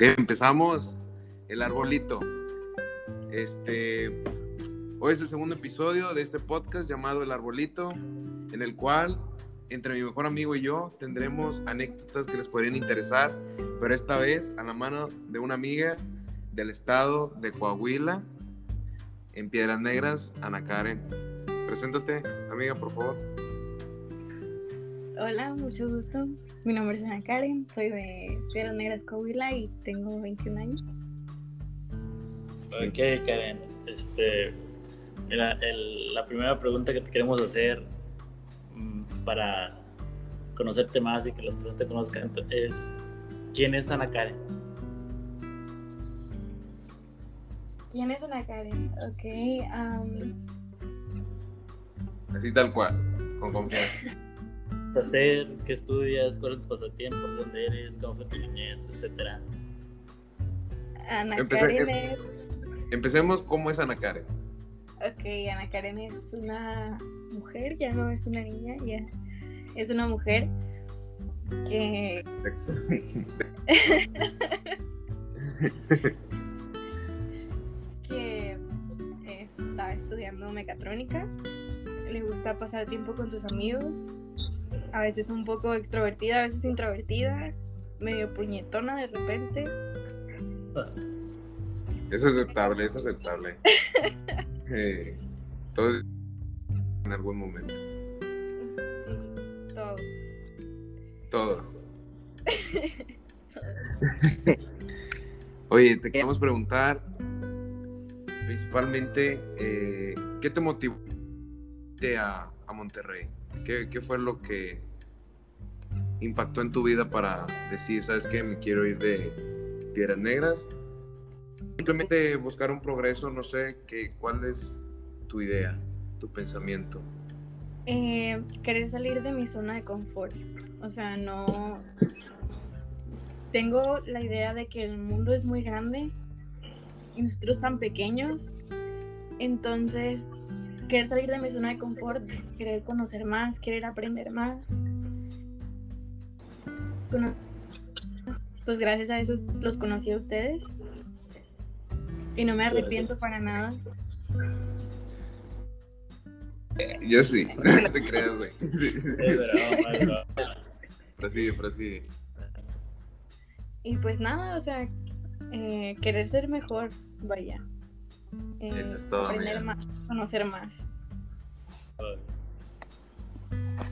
Empezamos el arbolito. Este, hoy es el segundo episodio de este podcast llamado El Arbolito, en el cual entre mi mejor amigo y yo tendremos anécdotas que les podrían interesar, pero esta vez a la mano de una amiga del estado de Coahuila, en Piedras Negras, Ana Karen. Preséntate, amiga, por favor. Hola, mucho gusto. Mi nombre es Ana Karen, soy de Piedras Negras, Coahuila y tengo 21 años. Ok, Karen. Este, mira, la primera pregunta que te queremos hacer mm, para conocerte más y que las personas te conozcan es ¿quién es Ana Karen? ¿Quién es Ana Karen? Ok. Así tal cual, con confianza. hacer, qué estudias, cuáles tus pasatiempos, dónde eres, cómo fue tu niñez, etcétera. Ana Karen Empecemos, ¿cómo es Ana Karen? Ok, Ana Karen es una mujer, ya no es una niña, ya es una mujer que... que está estudiando mecatrónica, le gusta pasar tiempo con sus amigos, a veces un poco extrovertida, a veces introvertida, medio puñetona de repente. Es aceptable, es aceptable. eh, todos en algún momento. Sí, todos. Todos. Oye, te queremos preguntar principalmente, eh, ¿qué te motivó a, a Monterrey? ¿Qué, fue lo que impactó en tu vida para decir, sabes qué, me quiero ir de Piedras Negras? Simplemente buscar un progreso, no sé, qué, ¿cuál es tu idea, tu pensamiento? Eh, querer salir de mi zona de confort. O sea, no... Tengo la idea de que el mundo es muy grande y nosotros tan pequeños. Entonces, querer salir de mi zona de confort, querer conocer más, querer aprender más. Pues gracias a eso los conocí a ustedes y no me arrepiento para nada. Yo sí, no te creas, güey. Sí. Prosigue, prosigue. Y pues nada, o sea, eh, querer ser mejor, vaya. Eh, Eso es todo. Aprender más, conocer más.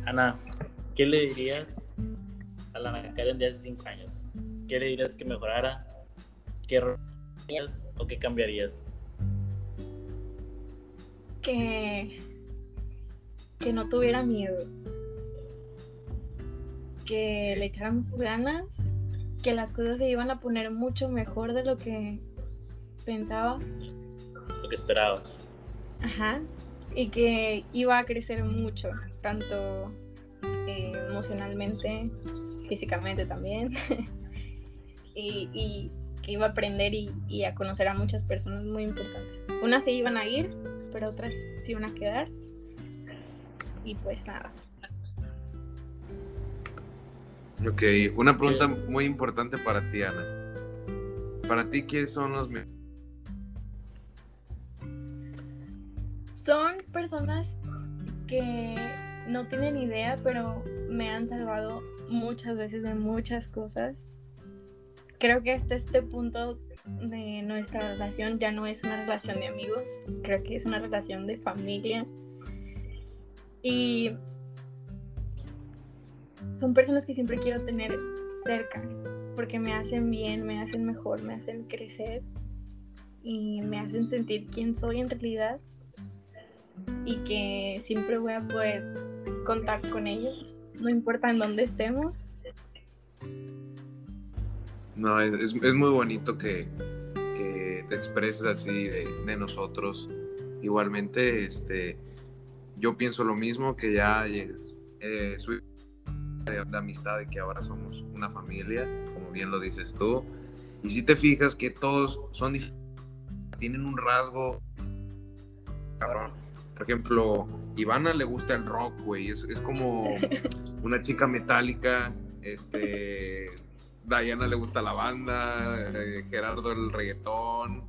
Ana, ¿qué le dirías a la Karen de hace cinco años? ¿Qué le dirías que mejorara? ¿Qué harías o qué cambiarías? Que, que no tuviera miedo. Que le echaran ganas. Que las cosas se iban a poner mucho mejor de lo que pensaba que esperabas. Ajá, y que iba a crecer mucho, tanto eh, emocionalmente, físicamente también, y, que iba a aprender y, a conocer a muchas personas muy importantes. Unas se iban a ir, pero otras se iban a quedar. Y pues nada. Ok, una pregunta muy importante para ti, Ana. Para ti, ¿quiénes son los Son personas que no tienen idea, pero me han salvado muchas veces de muchas cosas. Creo que hasta este punto de nuestra relación ya no es una relación de amigos, creo que es una relación de familia. Y son personas que siempre quiero tener cerca, porque me hacen bien, me hacen mejor, me hacen crecer y me hacen sentir quién soy en realidad y que siempre voy a poder contar con ellos, no importa en dónde estemos. No, es, es muy bonito que, que, te expreses así de, nosotros. Igualmente, este, yo pienso lo mismo, que ya eh, de, de, amistad, de que ahora somos una familia, como bien lo dices tú. Y si te fijas que todos son tienen un rasgo cabrón por ejemplo, Ivana le gusta el rock, güey. Es, como una chica metálica. Este. Diana le gusta la banda, eh, Gerardo el reggaetón.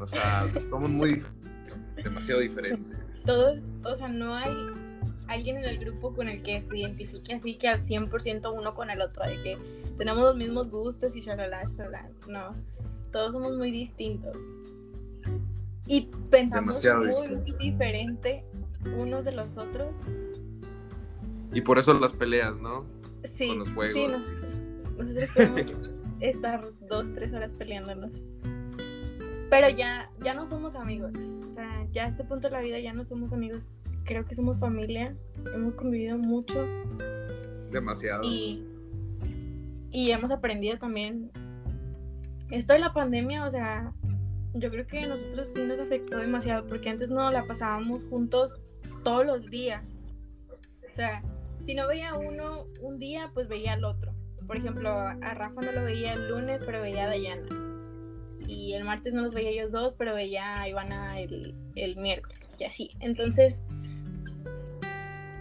O sea, somos muy demasiado diferentes. Todos, o sea, no hay alguien en el grupo con el que se identifique así que al 100% uno con el otro, de que tenemos los mismos gustos y shalala, shalala. No, todos somos muy distintos. Y pensamos Demasiado muy diferente unos de los otros. Y por eso las peleas, ¿no? Sí, Con los juegos. sí, nosotros, nosotros podemos estar dos, tres horas peleándonos. Pero ya, ya no somos amigos. O sea, ya a este punto de la vida ya no somos amigos. Creo que somos familia. Hemos convivido mucho Demasiado. y, y hemos aprendido también. Esto de la pandemia, o sea, yo creo que a nosotros sí nos afectó demasiado porque antes no la pasábamos juntos todos los días. O sea, si no veía uno un día, pues veía al otro. Por ejemplo, a Rafa no lo veía el lunes, pero veía a Dayana. Y el martes no los veía ellos dos, pero veía a Ivana el, el miércoles. Y así. Entonces,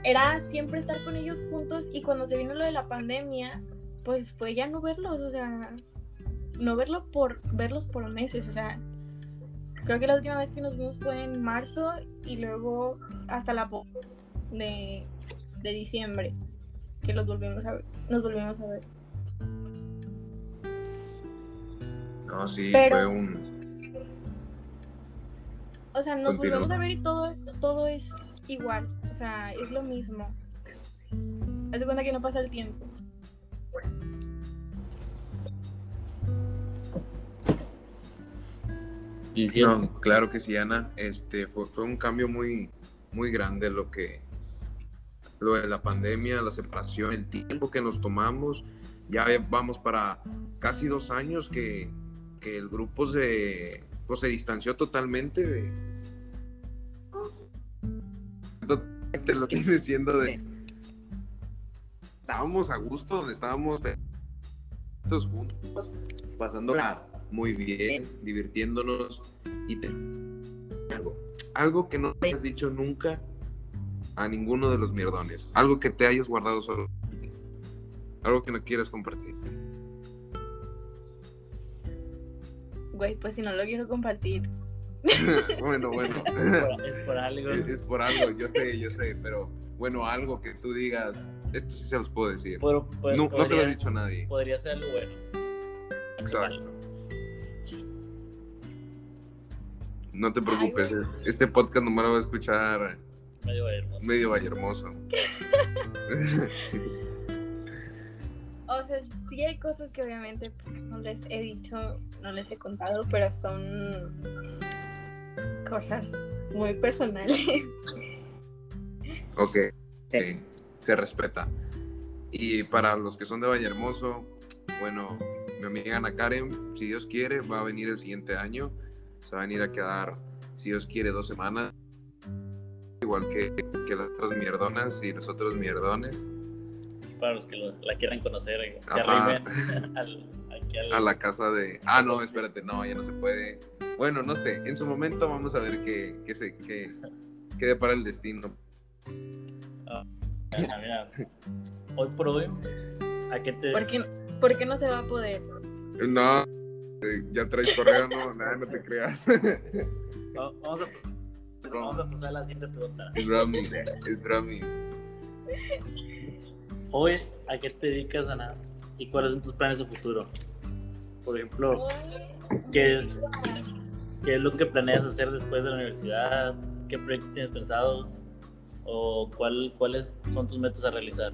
era siempre estar con ellos juntos. Y cuando se vino lo de la pandemia, pues fue ya no verlos. O sea, no verlo por, verlos por meses. O sea, creo que la última vez que nos vimos fue en marzo y luego hasta la de, de diciembre que los volvimos a ver, nos volvimos a ver. No, sí, Pero- fue un. O sea, nos Continúa. volvemos a ver y todo, todo es igual. O sea, es lo mismo. Haz de cuenta que no pasa el tiempo. Claro que sí, Ana. Este fue, fue un cambio muy, muy grande lo que lo de la pandemia, la separación, el tiempo que nos tomamos. Ya vamos para casi dos años que, que el grupo se, pues, se distanció totalmente de totalmente lo que viene siendo de estábamos a gusto donde estábamos juntos pasándola muy bien divirtiéndonos y te- algo algo que no hayas dicho nunca a ninguno de los mierdones algo que te hayas guardado solo algo que no quieras compartir Güey, pues si no lo quiero compartir. bueno bueno es por, es por algo. es, es por algo yo sé yo sé pero bueno algo que tú digas esto sí se los puedo decir Pero, pues, no, no se lo he dicho a nadie Podría ser algo bueno. Exacto. No te preocupes, este podcast nomás lo va a escuchar Medio hermoso. medio valle hermoso. O sea, sí hay cosas que obviamente pues, no les he dicho, no les he contado, pero son cosas muy personales. ok, sí, se respeta. Y para los que son de Valle Hermoso, bueno, mi amiga Ana Karen, si Dios quiere, va a venir el siguiente año. Se va a venir a quedar, si Dios quiere, dos semanas. Igual que, que las otras mierdonas y los otros mierdones. Para los que lo- la quieran conocer, eh, se Ajá. arrimen al, aquí al- a la casa de. Ah, no, espérate, no, ya no se puede. Bueno, no sé, en su momento vamos a ver qué, qué, se, qué, qué depara el destino. Ah, mira, hoy por hoy, ¿a qué te, ¿Por qué, por qué no se va a poder? No, eh, ya traes correo, no, nada, no te creas. va- vamos, a, vamos a pasar a la siguiente pregunta? El Rami, el Rami. Hoy, ¿a qué te dedicas, Ana? ¿Y cuáles son tus planes de futuro? Por ejemplo, ¿qué es, qué es lo que planeas hacer después de la universidad? ¿Qué proyectos tienes pensados? ¿O cuál, cuáles son tus metas a realizar?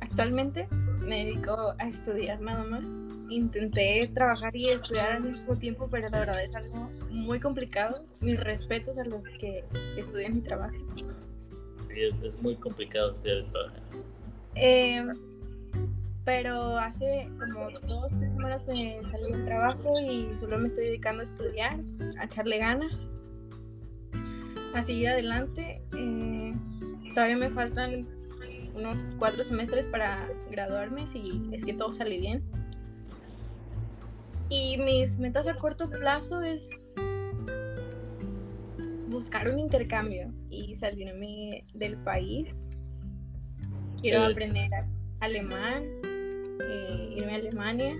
Actualmente me dedico a estudiar nada más. Intenté trabajar y estudiar al mismo tiempo, pero la verdad es algo muy complicado. Mis respetos a los que estudian y trabajan. Sí, es, es muy complicado estudiar y trabajar. Eh, pero hace como dos, tres semanas me salí del trabajo y solo me estoy dedicando a estudiar, a echarle ganas, a seguir adelante. Eh, todavía me faltan unos cuatro semestres para graduarme, si es que todo sale bien. Y mis metas a corto plazo es buscar un intercambio y salirme del país. Quiero Eh. aprender alemán eh, irme a Alemania.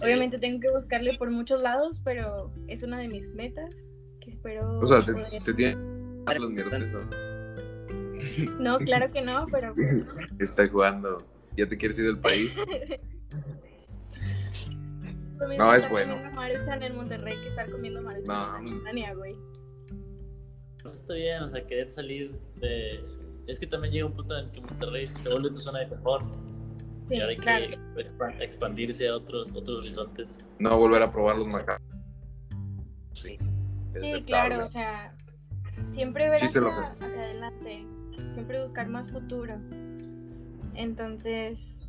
Obviamente tengo que buscarle por muchos lados, pero es una de mis metas que espero. O sea, te, poder- te tienen los miércoles, ¿no? No, claro que no, pero pues, Está jugando. ¿Ya te quieres ir del país? No, es estar bueno. maruchan en Monterrey que estar comiendo maruchan No, en güey. No está bien, o sea, querer salir de... Es que también llega un punto en que Monterrey se vuelve tu zona de confort Sí, y ahora hay claro. que expa- expandirse a otros, otros horizontes. No volver a probar los macarrones. Sí. Sí, aceptable. claro, o sea, siempre ver hacia, hacia adelante, siempre buscar más futuro. Entonces,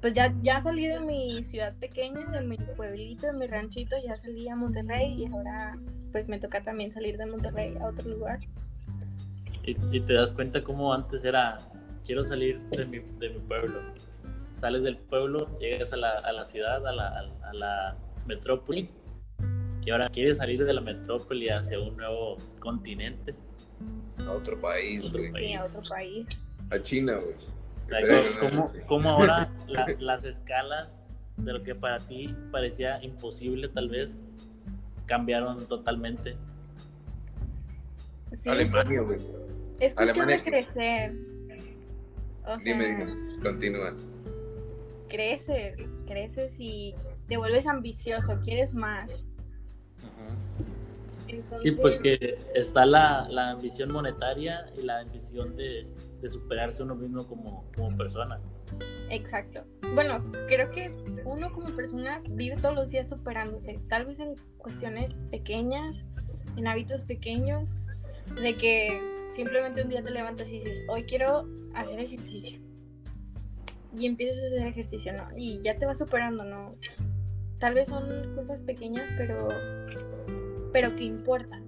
pues ya, ya salí de mi ciudad pequeña, de mi pueblito, de mi ranchito, ya salí a Monterrey y ahora pues me toca también salir de Monterrey a otro lugar. Y, te das cuenta cómo antes era, quiero salir de mi, de mi pueblo. Sales del pueblo, llegas a la, a la ciudad, a la, a la metrópoli, y ahora quieres salir de la metrópoli hacia un nuevo continente. A otro país, Otro güey. país. Y a otro país. A China, güey. ¿Cómo, cómo- ahora la- las escalas de lo que para ti parecía imposible tal vez cambiaron totalmente? Sí, Alemania, güey. es cuestión Alemania, de crecer. O sea, Dime, dime. Continúa. creces, creces y te vuelves ambicioso, quieres más. Entonces, Sí, pues que está la, la ambición monetaria y la ambición de, de superarse uno mismo como, como persona. Exacto. Bueno, creo que uno como persona vive todos los días superándose, tal vez en cuestiones pequeñas, en hábitos pequeños, de que simplemente un día te levantas y dices, hoy quiero hacer ejercicio. Y empiezas a hacer ejercicio, ¿no? Y ya te vas superando, ¿no? Tal vez son cosas pequeñas, pero, pero que importan.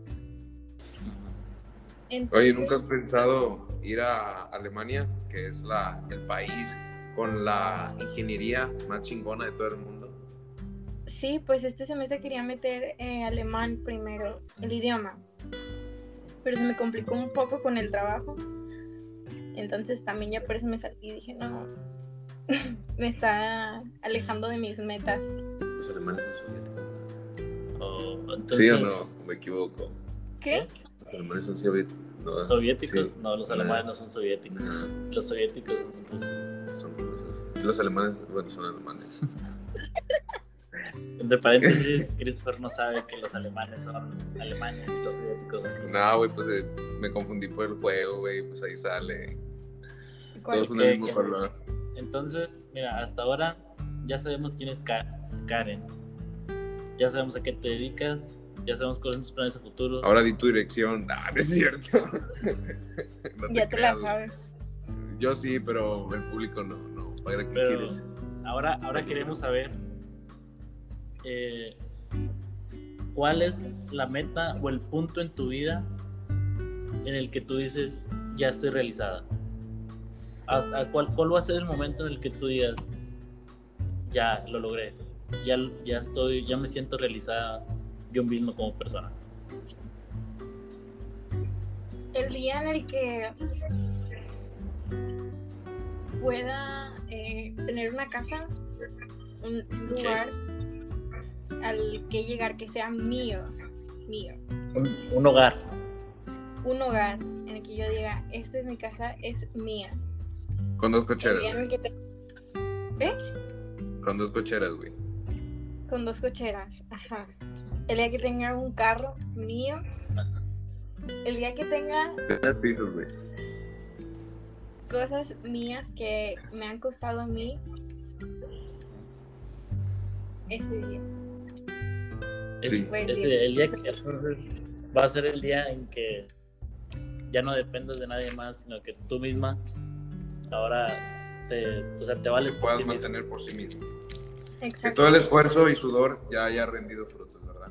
Oye, Entonces, ¿nunca has pensado ir a Alemania, que es la, el país con la ingeniería más chingona de todo el mundo? Sí, pues este semestre quería meter eh, alemán primero, el idioma. Pero se me complicó un poco con el trabajo. Entonces también ya por eso me salí y dije, no, me está alejando de mis metas. Los alemanes son entonces, ¿Sí o no? Me equivoco. ¿Qué? Los alemanes son soviéticos. No, ¿Soviéticos? sí. No, los alemanes no son soviéticos. No. Los soviéticos son rusos. Son rusos. Los alemanes, bueno, son alemanes. Entre paréntesis, Christopher no sabe que los alemanes son alemanes y los soviéticos son rusos. No, güey, pues eh, me confundí por el juego, güey, pues ahí sale. Todos son ¿Qué- el mismo color. Entonces, mira, hasta ahora ya sabemos quién es Ka- Karen. Ya sabemos a qué te dedicas. Ya sabemos cuáles son tus planes a futuro. Ahora di tu dirección. Ah, no es cierto. No Ya te creas, la sabes. Yo sí, pero el público no, no. ¿Para qué Pero quieres? ahora, ahora queremos saber eh, cuál es la meta o el punto en tu vida en el que tú dices, ya estoy realizada. Hasta cuál, ¿Cuál va a ser el momento en el que tú digas, ya lo logré, ya, ya estoy, ya me siento realizada yo mismo como persona? El día en el que pueda eh, tener una casa, un lugar al que llegar que sea mío, mío. Un, un hogar. un hogar en el que yo diga, esta es mi casa, es mía. Con dos cocheras. te- Con dos cocheras, güey. Con dos cocheras, ajá. El día que tenga un carro mío. El día que tenga cosas mías que me han costado a mí. Ese día. Es- Sí. Día. el día que entonces va a ser el día en que ya no dependas de nadie más, sino que tú misma ahora te, o sea, te vales por Puedas por sí mismo. Que Exacto. todo el esfuerzo y sudor ya haya rendido frutos, ¿verdad?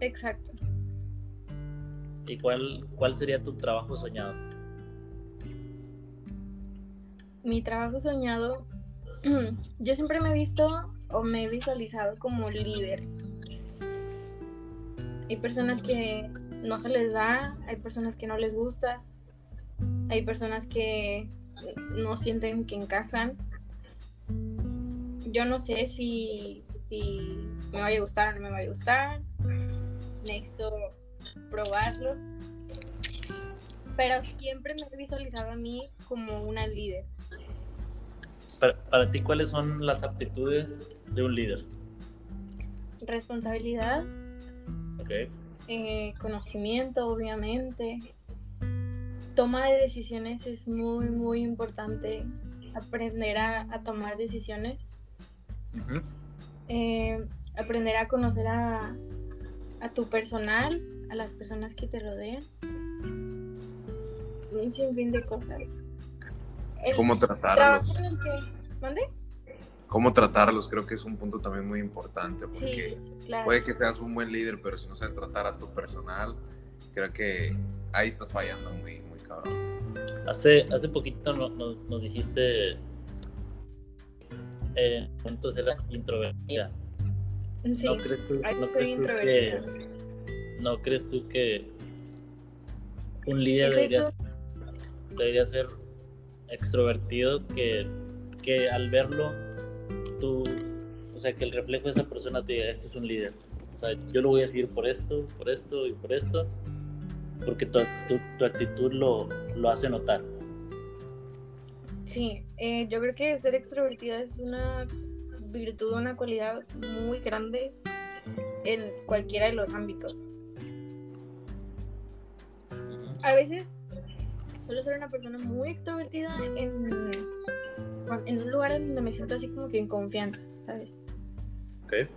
Exacto. ¿Y cuál, cuál sería tu trabajo soñado? Mi trabajo soñado, yo siempre me he visto o me he visualizado como líder. Hay personas que no se les da, hay personas que no les gusta, hay personas que no sienten que encajan, yo no sé si, si me vaya a gustar o no me vaya a gustar. Necesito probarlo. Pero siempre me he visualizado a mí como una líder. Para, para ti, ¿cuáles son las aptitudes de un líder? Responsabilidad, Ok. eh, conocimiento, obviamente. Toma de decisiones es muy, muy importante. Aprender a, a tomar decisiones. Eh, aprender a conocer a, a tu personal, a las personas que te rodean. Un sinfín de cosas. El Cómo tratarlos. trabajo en el que... ¿Mande? Cómo tratarlos creo que es un punto también muy importante porque Sí, claro. puede que seas un buen líder, pero si no sabes tratar a tu personal, creo que ahí estás fallando muy, muy cabrón. Hace, hace poquito no- nos, nos dijiste. Eh, entonces eras introvertida. Sí, ¿No crees tú, no crees que, ¿No crees tú que un líder ¿Es debería, eso? debería ser extrovertido? Que, que al verlo, tú, o sea, que el reflejo de esa persona te diga, este es un líder. O sea, yo lo voy a seguir por esto, por esto y por esto, porque tu, tu, tu actitud lo, lo hace notar. Sí, eh, yo creo que ser extrovertida es una virtud, una cualidad muy grande en cualquiera de los ámbitos. A veces suelo ser una persona muy extrovertida en, en un lugar en donde me siento así como que en confianza, ¿sabes? Ok.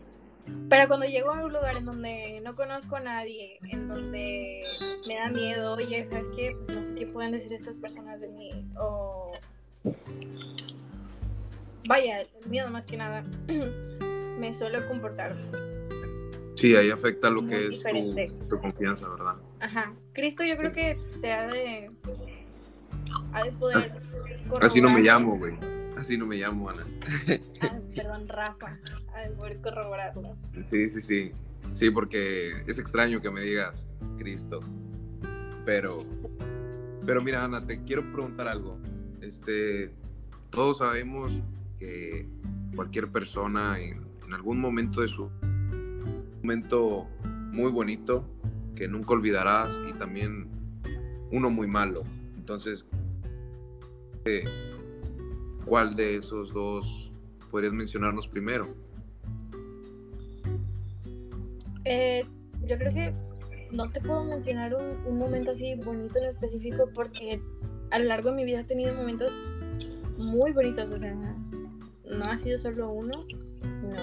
Pero cuando llego a un lugar en donde no conozco a nadie, en donde me da miedo, oye, ¿sabes qué? Pues no sé qué pueden decir estas personas de mí. O. Vaya, el miedo más que nada. me suelo comportar. Sí, ahí afecta lo que es tu, tu confianza, ¿verdad? Ajá. Cristo, yo creo que te ha de. Ha de poder. Así no me corroborar- llamo, güey. Así no me llamo, Ana. Ah, perdón, Rafa. Ha de poder corroborarlo. Sí, sí, sí. Sí, porque es extraño que me digas Cristo. Pero, pero mira, Ana, te quiero preguntar algo. Este, todos sabemos que cualquier persona en, algún momento de su momento muy bonito que nunca olvidarás y también uno muy malo. Entonces, eh, ¿cuál de esos dos podrías mencionarnos primero? Eh, yo creo que no te puedo mencionar un, un momento así bonito en específico porque a lo largo de mi vida he tenido momentos muy bonitos, o sea, no ha sido solo uno, sino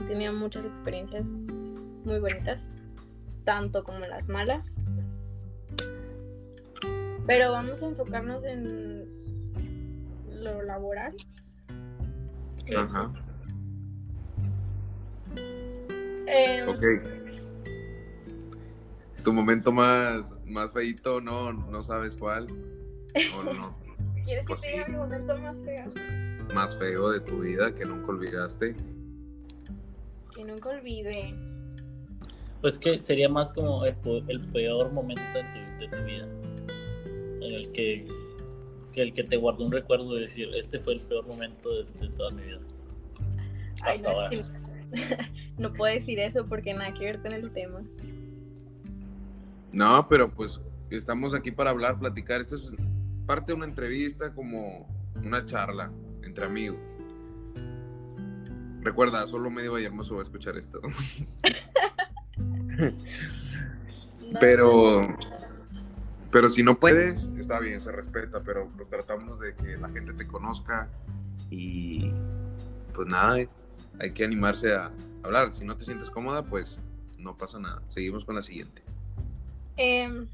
he tenido muchas experiencias muy bonitas, tanto como las malas. Pero vamos a enfocarnos en lo laboral. Ajá. Eh, Ok. Tu momento más, más feito, no, no sabes cuál. O no. ¿Quieres que te diga sí. mi momento más feo? Más feo de tu vida que nunca olvidaste. Que nunca olvide. Pues que sería más como el, el peor momento tu- de tu vida. En el que, que el que te guardó un recuerdo de decir, este fue el peor momento de, de toda mi vida. Ay, Hasta no, ahora. es que no puedo decir eso porque nada que ver con el tema. No, pero pues estamos aquí para hablar, platicar. Esto es parte de una entrevista como una charla entre amigos. Recuerda, solo medio Vallehermoso va a escuchar esto. No, Pero, pero si no puedes, está bien, se respeta, pero pues, tratamos de que la gente te conozca y pues nada, hay que animarse a hablar. Si no te sientes cómoda, pues no pasa nada. Seguimos con la siguiente. Em,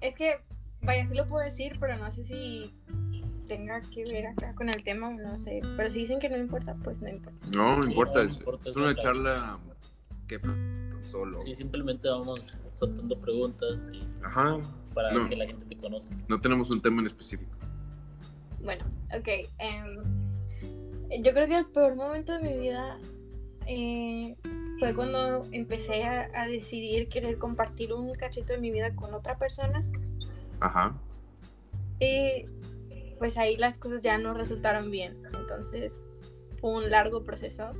es que, vaya, sí lo puedo decir, pero no sé si tenga que ver acá con el tema, no sé. Pero si dicen que no importa, pues no importa. No, no Sí, importa, no es, importa, es es una acá. charla que solo. Sí, simplemente vamos soltando preguntas y Ajá, para No. que la gente te conozca. no tenemos un tema en específico. Bueno, ok. em, yo creo que el peor momento de mi vida eh, fue cuando empecé a, a decidir querer compartir un cachito de mi vida con otra persona. Ajá, Y pues ahí las cosas ya no resultaron bien. Entonces fue un largo proceso,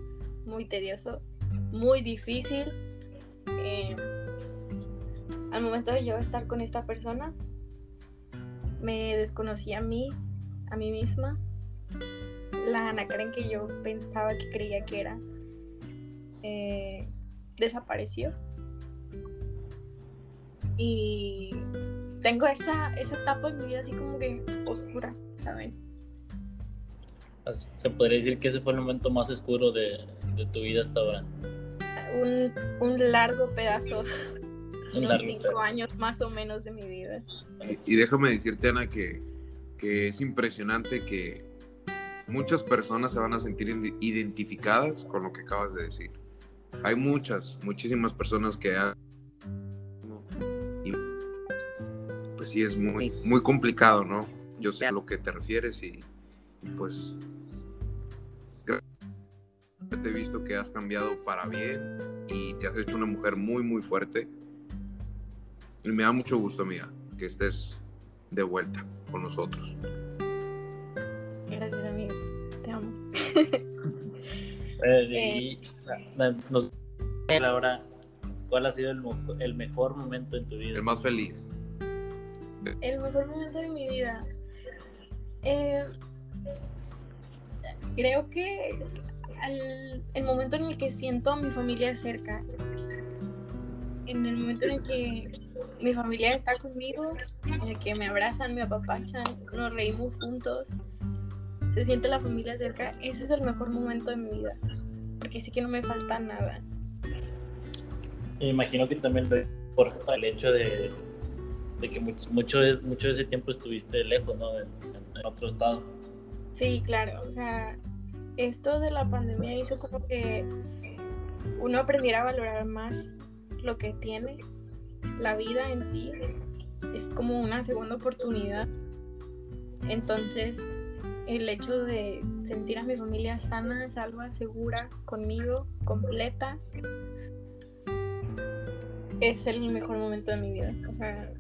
muy tedioso, muy difícil. Eh, al momento de yo estar con esta persona, me desconocí a mí, a mí misma. La Ana Karen que yo pensaba que creía que era, eh, desapareció. Y tengo esa, esa etapa en mi vida así como que oscura, ¿saben? Se podría decir que ese fue el momento más oscuro de, tu vida hasta ahora. Un, un largo pedazo, unos cinco años más o menos de mi vida. Y, déjame decirte, Ana, que, que es impresionante que muchas personas se van a sentir identificadas con lo que acabas de decir. Hay muchas, muchísimas personas que han pues sí es muy, muy complicado, ¿no? Yo sé a lo que te refieres y, pues te he visto que has cambiado para bien y te has hecho una mujer muy, muy fuerte. Y me da mucho gusto, amiga, que estés de vuelta con nosotros. Gracias, amigo. Te amo. Eh, y, ahora, ¿cuál ha sido el, el mejor momento en tu vida? El más feliz. El mejor momento de mi vida. Eh, creo que el momento en el que siento a mi familia cerca, en el momento en el que mi familia está conmigo, en el que me abrazan, me apapachan, nos reímos juntos, se siente la familia cerca, ese es el mejor momento de mi vida, porque sí que no me falta nada. Imagino que también por el hecho de de que mucho, mucho, mucho de ese tiempo estuviste lejos, ¿no? En, otro estado. Sí, claro, o sea, esto de la pandemia hizo como que uno aprendiera a valorar más lo que tiene, la vida en sí, es como una segunda oportunidad. Entonces, el hecho de sentir a mi familia sana, salva, segura, conmigo, completa, es el mejor momento de mi vida. O sea,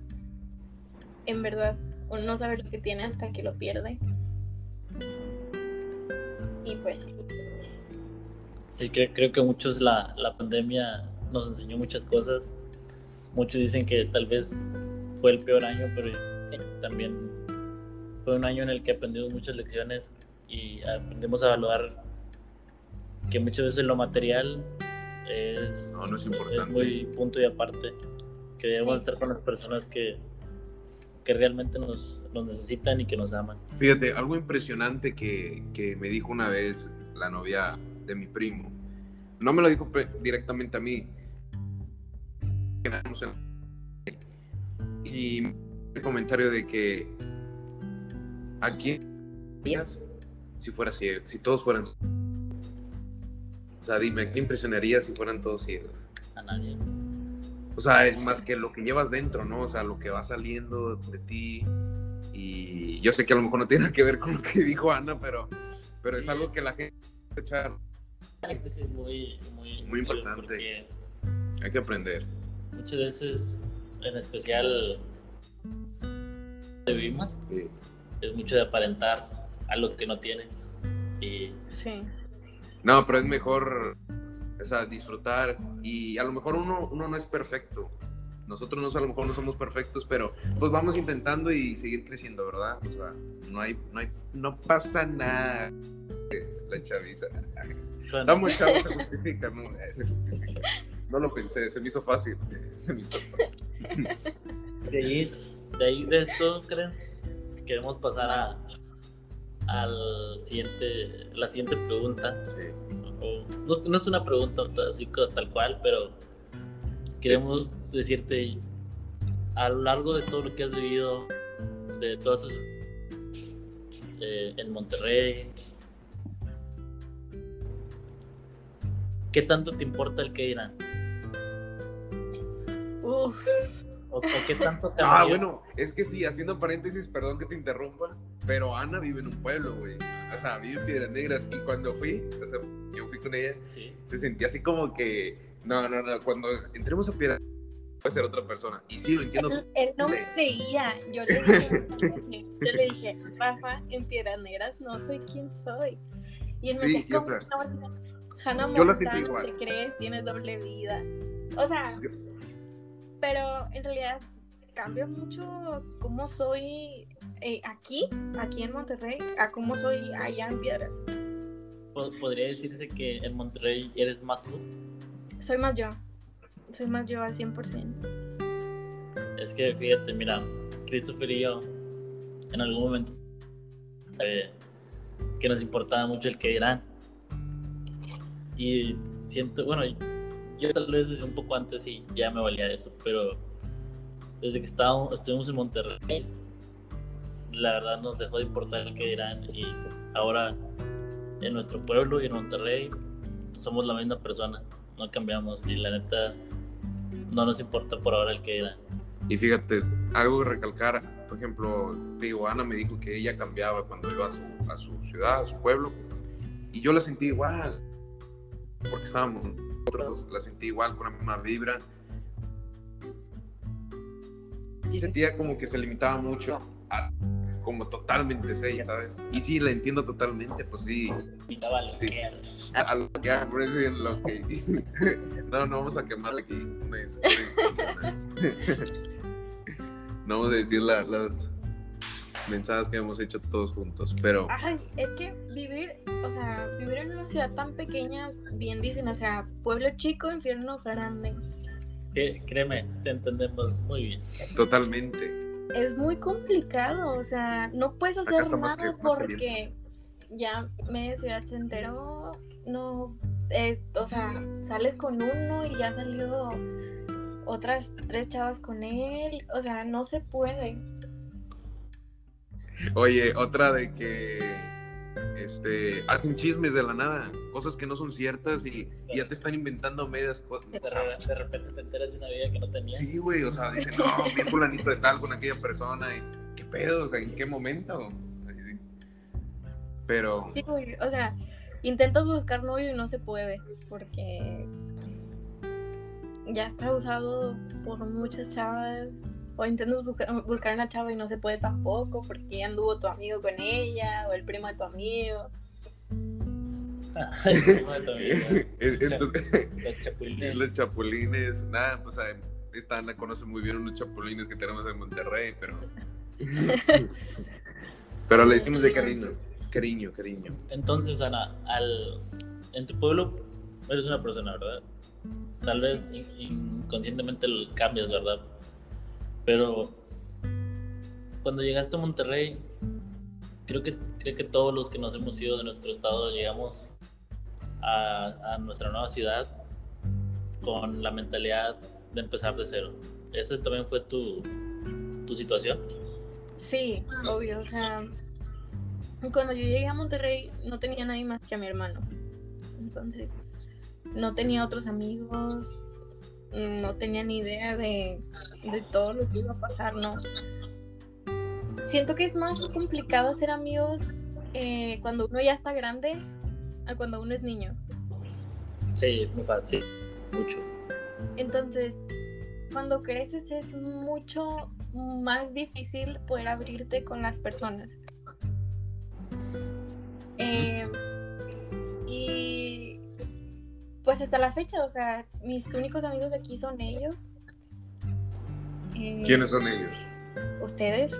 en verdad uno no sabe lo que tiene hasta que lo pierde. Y pues sí. creo, que muchos la, la pandemia nos enseñó muchas cosas. Muchos dicen que tal vez fue el peor año, pero también fue un año en el que aprendimos muchas lecciones y aprendimos a valorar que muchas veces lo material es, es, muy punto y aparte, que debemos estar con las personas que, que realmente nos, nos, necesitan y que nos aman. Fíjate, algo impresionante que, que, me dijo una vez la novia de mi primo, no me lo dijo directamente a mí, y el comentario de que aquí si fuera ciego, si todos fueran o sea, dime, ¿qué impresionaría si fueran todos ciegos? A nadie. O sea, es más que lo que llevas dentro, ¿no? O sea, lo que va saliendo de ti. Y yo sé que a lo mejor no tiene nada que ver con lo que dijo Ana, pero, pero es algo que la gente echar. es muy, muy, muy importante. Hay que aprender. Muchas veces, en especial, vivimos, es mucho de aparentar a lo que no tienes. Y... Sí. No, pero es mejor o sea, disfrutar y a lo mejor uno, uno no es perfecto. Nosotros no, a lo mejor no somos perfectos, pero pues vamos intentando y seguir creciendo, ¿verdad? O sea, no hay, no hay, no pasa nada. La chaviza. Estamos chavos, se justifica, no, eh, se justifica. No lo pensé, se me hizo fácil. Se me hizo fácil. De ahí, de, ahí de esto, creen, queremos pasar a, al siguiente, la siguiente pregunta. Sí no, es una pregunta así tal cual, pero queremos decirte a lo largo de todo lo que has vivido, de todos eh, en Monterrey, ¿qué tanto te importa el que dirán? Uf. ¿O, qué tanto Ah, bueno, es que sí, haciendo paréntesis, perdón que te interrumpa, pero Ana vive en un pueblo, güey. O sea, vive en Piedras Negras. Y cuando fui, o sea, yo fui con ella, se sentía así como que, no, no, no, cuando entremos a Piedras puede ser otra persona. Y sí, lo entiendo. Él, no me creía. Yo le dije, yo le dije, Rafa, en Piedras Negras no soy quien soy. Y en Sí, México, o sea, no, Hannah Montana, igual. ¿te crees? Tiene doble vida. O sea, Yo- pero en realidad cambia mucho cómo soy eh, aquí, aquí en Monterrey, a cómo soy allá en Piedras. Po- Podría decirse que en Monterrey eres más tú. Soy más yo. Soy más yo al 100%. Es que fíjate, mira, Christopher y yo en algún momento eh, que nos importaba mucho el que dirán. Y siento, bueno, yo tal vez desde un poco antes y ya me valía eso, pero desde que estábamos, estuvimos en Monterrey, la verdad nos dejó de importar el que dirán y ahora en nuestro pueblo y en Monterrey somos la misma persona, no cambiamos y la neta no nos importa por ahora el que dirán. Y fíjate, algo que recalcar, por ejemplo, digo, Ana me dijo que ella cambiaba cuando iba a su, a su ciudad, a su pueblo, y yo la sentí igual, porque estábamos nosotros, la sentí igual, con la misma vibra. Sentía como que se limitaba mucho a como totalmente ella, ¿sabes? Y sí, la entiendo totalmente, pues sí, Pintaba Sí. a, a lo que es lo que... no, no vamos a quemar aquí. no vamos a decir la- las mensajes que hemos hecho todos juntos, pero Ay, es que vivir, o sea, vivir en una ciudad tan pequeña, bien dicen, o sea, pueblo chico, infierno grande. Que- créeme, te entendemos muy bien. totalmente. Es muy complicado, o sea, no puedes hacer nada que porque ya media ciudad se enteró, no, eh, o sea, sales con uno y ya salió otras tres chavas con él, o sea, no se puede. Oye, otra de que este, hacen chismes de la nada, cosas que no son ciertas y, y ya te están inventando medias cosas. De, re- de repente te enteras de una vida que no tenías. Sí, güey, o sea, dicen, no, vi fulanito de tal con aquella persona y qué pedo, o sea, ¿en qué momento? Así, sí. Pero, Sí, güey, o sea, intentas buscar novio y no se puede porque ya está usado por muchas chavas. O intentas buscar, buscar una chava y no se puede tampoco porque ya anduvo tu amigo con ella o el primo de tu amigo. Los chapulines. los chapulines, nada, pues esta Ana conoce muy bien unos chapulines que tenemos en Monterrey, pero... pero le decimos de cariño, cariño, cariño. Entonces, Ana, al, en tu pueblo eres una persona, ¿verdad? Tal vez in- inconscientemente lo cambias, ¿verdad? Pero cuando llegaste a Monterrey, creo que, creo que todos los que nos hemos ido de nuestro estado llegamos a, nuestra nueva ciudad con la mentalidad de empezar de cero. ¿Esa también fue tu, tu situación? Sí, obvio, o sea, cuando yo llegué a Monterrey no tenía nadie más que a mi hermano. Entonces, no tenía otros amigos, no tenía ni idea de, de todo lo que iba a pasar, ¿no? Siento que es más complicado hacer amigos eh, cuando uno ya está grande a cuando uno es niño. Sí, muy fácil, mucho. Entonces, cuando creces es mucho más difícil poder abrirte con las personas. Eh, y pues hasta la fecha, o sea, mis únicos amigos aquí son ellos. Eh, ¿Quiénes son ellos? Ustedes.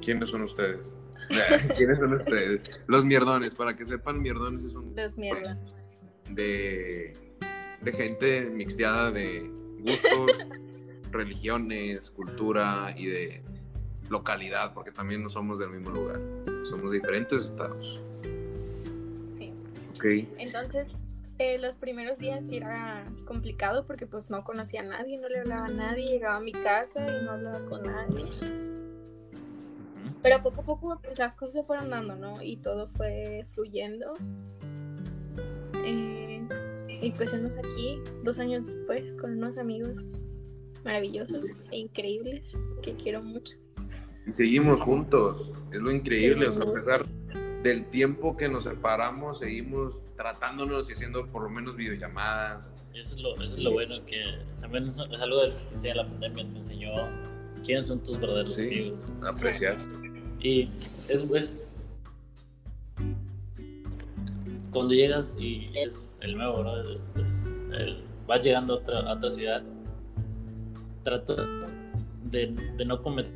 ¿Quiénes son ustedes? ¿Quiénes son ustedes? Los mierdones, para que sepan, mierdones es un Los mierda. de, de gente mixteada de gustos, religiones, cultura y de localidad, porque también no somos del mismo lugar, somos de diferentes estados. Sí. Ok, Entonces, eh, los primeros días era complicado porque pues no conocía a nadie, no le hablaba a nadie, llegaba a mi casa y no hablaba con nadie. Pero poco a poco pues, las cosas se fueron dando, ¿no? Y todo fue fluyendo. Eh, y pues estamos aquí, dos años después, con unos amigos maravillosos e increíbles que quiero mucho. y seguimos juntos, es lo increíble, o sea, a pesar del tiempo que nos separamos, seguimos tratándonos y haciendo por lo menos videollamadas. Eso es lo, eso es lo bueno que también es, es algo que la pandemia, te enseñó quiénes son tus verdaderos Sí. amigos. Apreciar. Y es, es, cuando llegas y es el nuevo, ¿no? Es, es el- vas llegando a otra, a otra ciudad, tratas de, de no cometer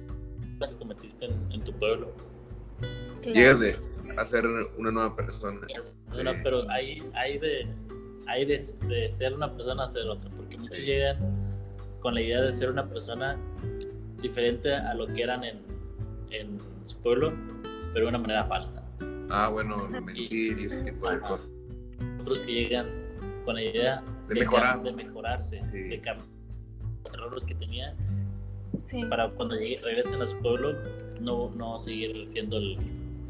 las que cometiste en, en tu pueblo. Claro. Llegas de a ser una nueva persona. Pero hay, hay, de, hay de, de ser una persona a ser otra, porque muchos Sí. llegan con la idea de ser una persona diferente a lo que eran en, en su pueblo, pero de una manera falsa. Ah, bueno, mentir y ese tipo de cosas. Otros que llegan con la idea De mejorar. cam- de mejorarse, Sí. de cambiar los errores que tenía Sí. para cuando llegue- regresen a su pueblo no, no seguir siendo el,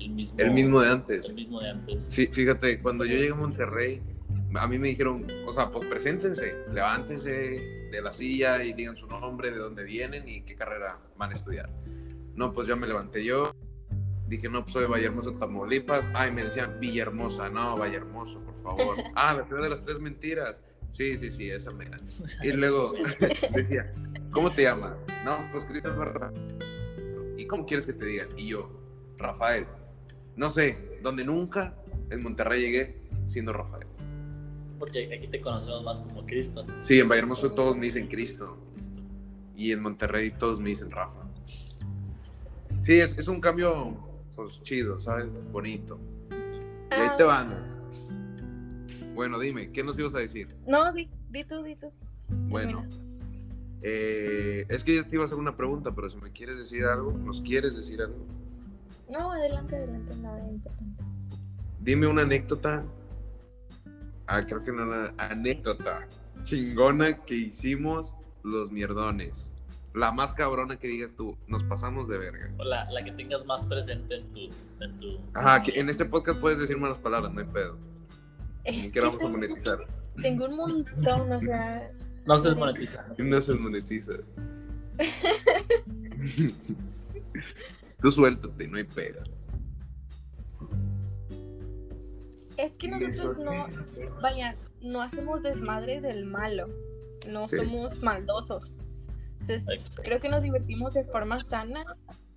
el mismo El mismo de antes. el mismo de antes. Fí- Fíjate, cuando yo llegué a Monterrey, a mí me dijeron, o sea, pues preséntense, levántense de la silla y digan su nombre, de dónde vienen y qué carrera van a estudiar. No, pues ya me levanté yo. Dije, no, pues soy de Vallehermoso, Tamaulipas. Ay, me decían Villahermosa. No, Vallehermoso, por favor. Ah, la ciudad de las tres mentiras. Sí, sí, sí, esa mera. Y luego decía, ¿cómo te llamas? No, pues Christopher. ¿Y cómo quieres que te digan? Y yo, Rafael. No sé, donde nunca en Monterrey llegué siendo Rafael. Porque aquí te conocemos más como Cristo. Sí, en Vallehermoso todos me dicen Cristo. Cristo. Y en Monterrey todos me dicen Rafa. Sí, es, es un cambio, pues chido, ¿sabes? Bonito. Y ahí Ah, te van. Bueno, dime, ¿qué nos ibas a decir? No, di, di tú, di tú. Bueno, eh, es que ya te iba a hacer una pregunta, pero si me quieres decir algo, ¿nos quieres decir algo? No, adelante, adelante, nada importante. Dime una anécdota. Ah, creo que no una anécdota chingona que hicimos los mierdones. La más cabrona que digas tú, nos pasamos de verga. O la, la que tengas más presente en tu... En tu Ajá, que en este podcast puedes decir malas palabras, no hay pedo. Ni Es que vamos a tengo, monetizar. tengo un montón, o sea, no se desmonetiza. No se monetiza. Tú suéltate, no hay pedo. Es que nosotros no, vaya, no hacemos desmadre del malo, no Sí. somos maldosos. Entonces, creo que nos divertimos de forma sana.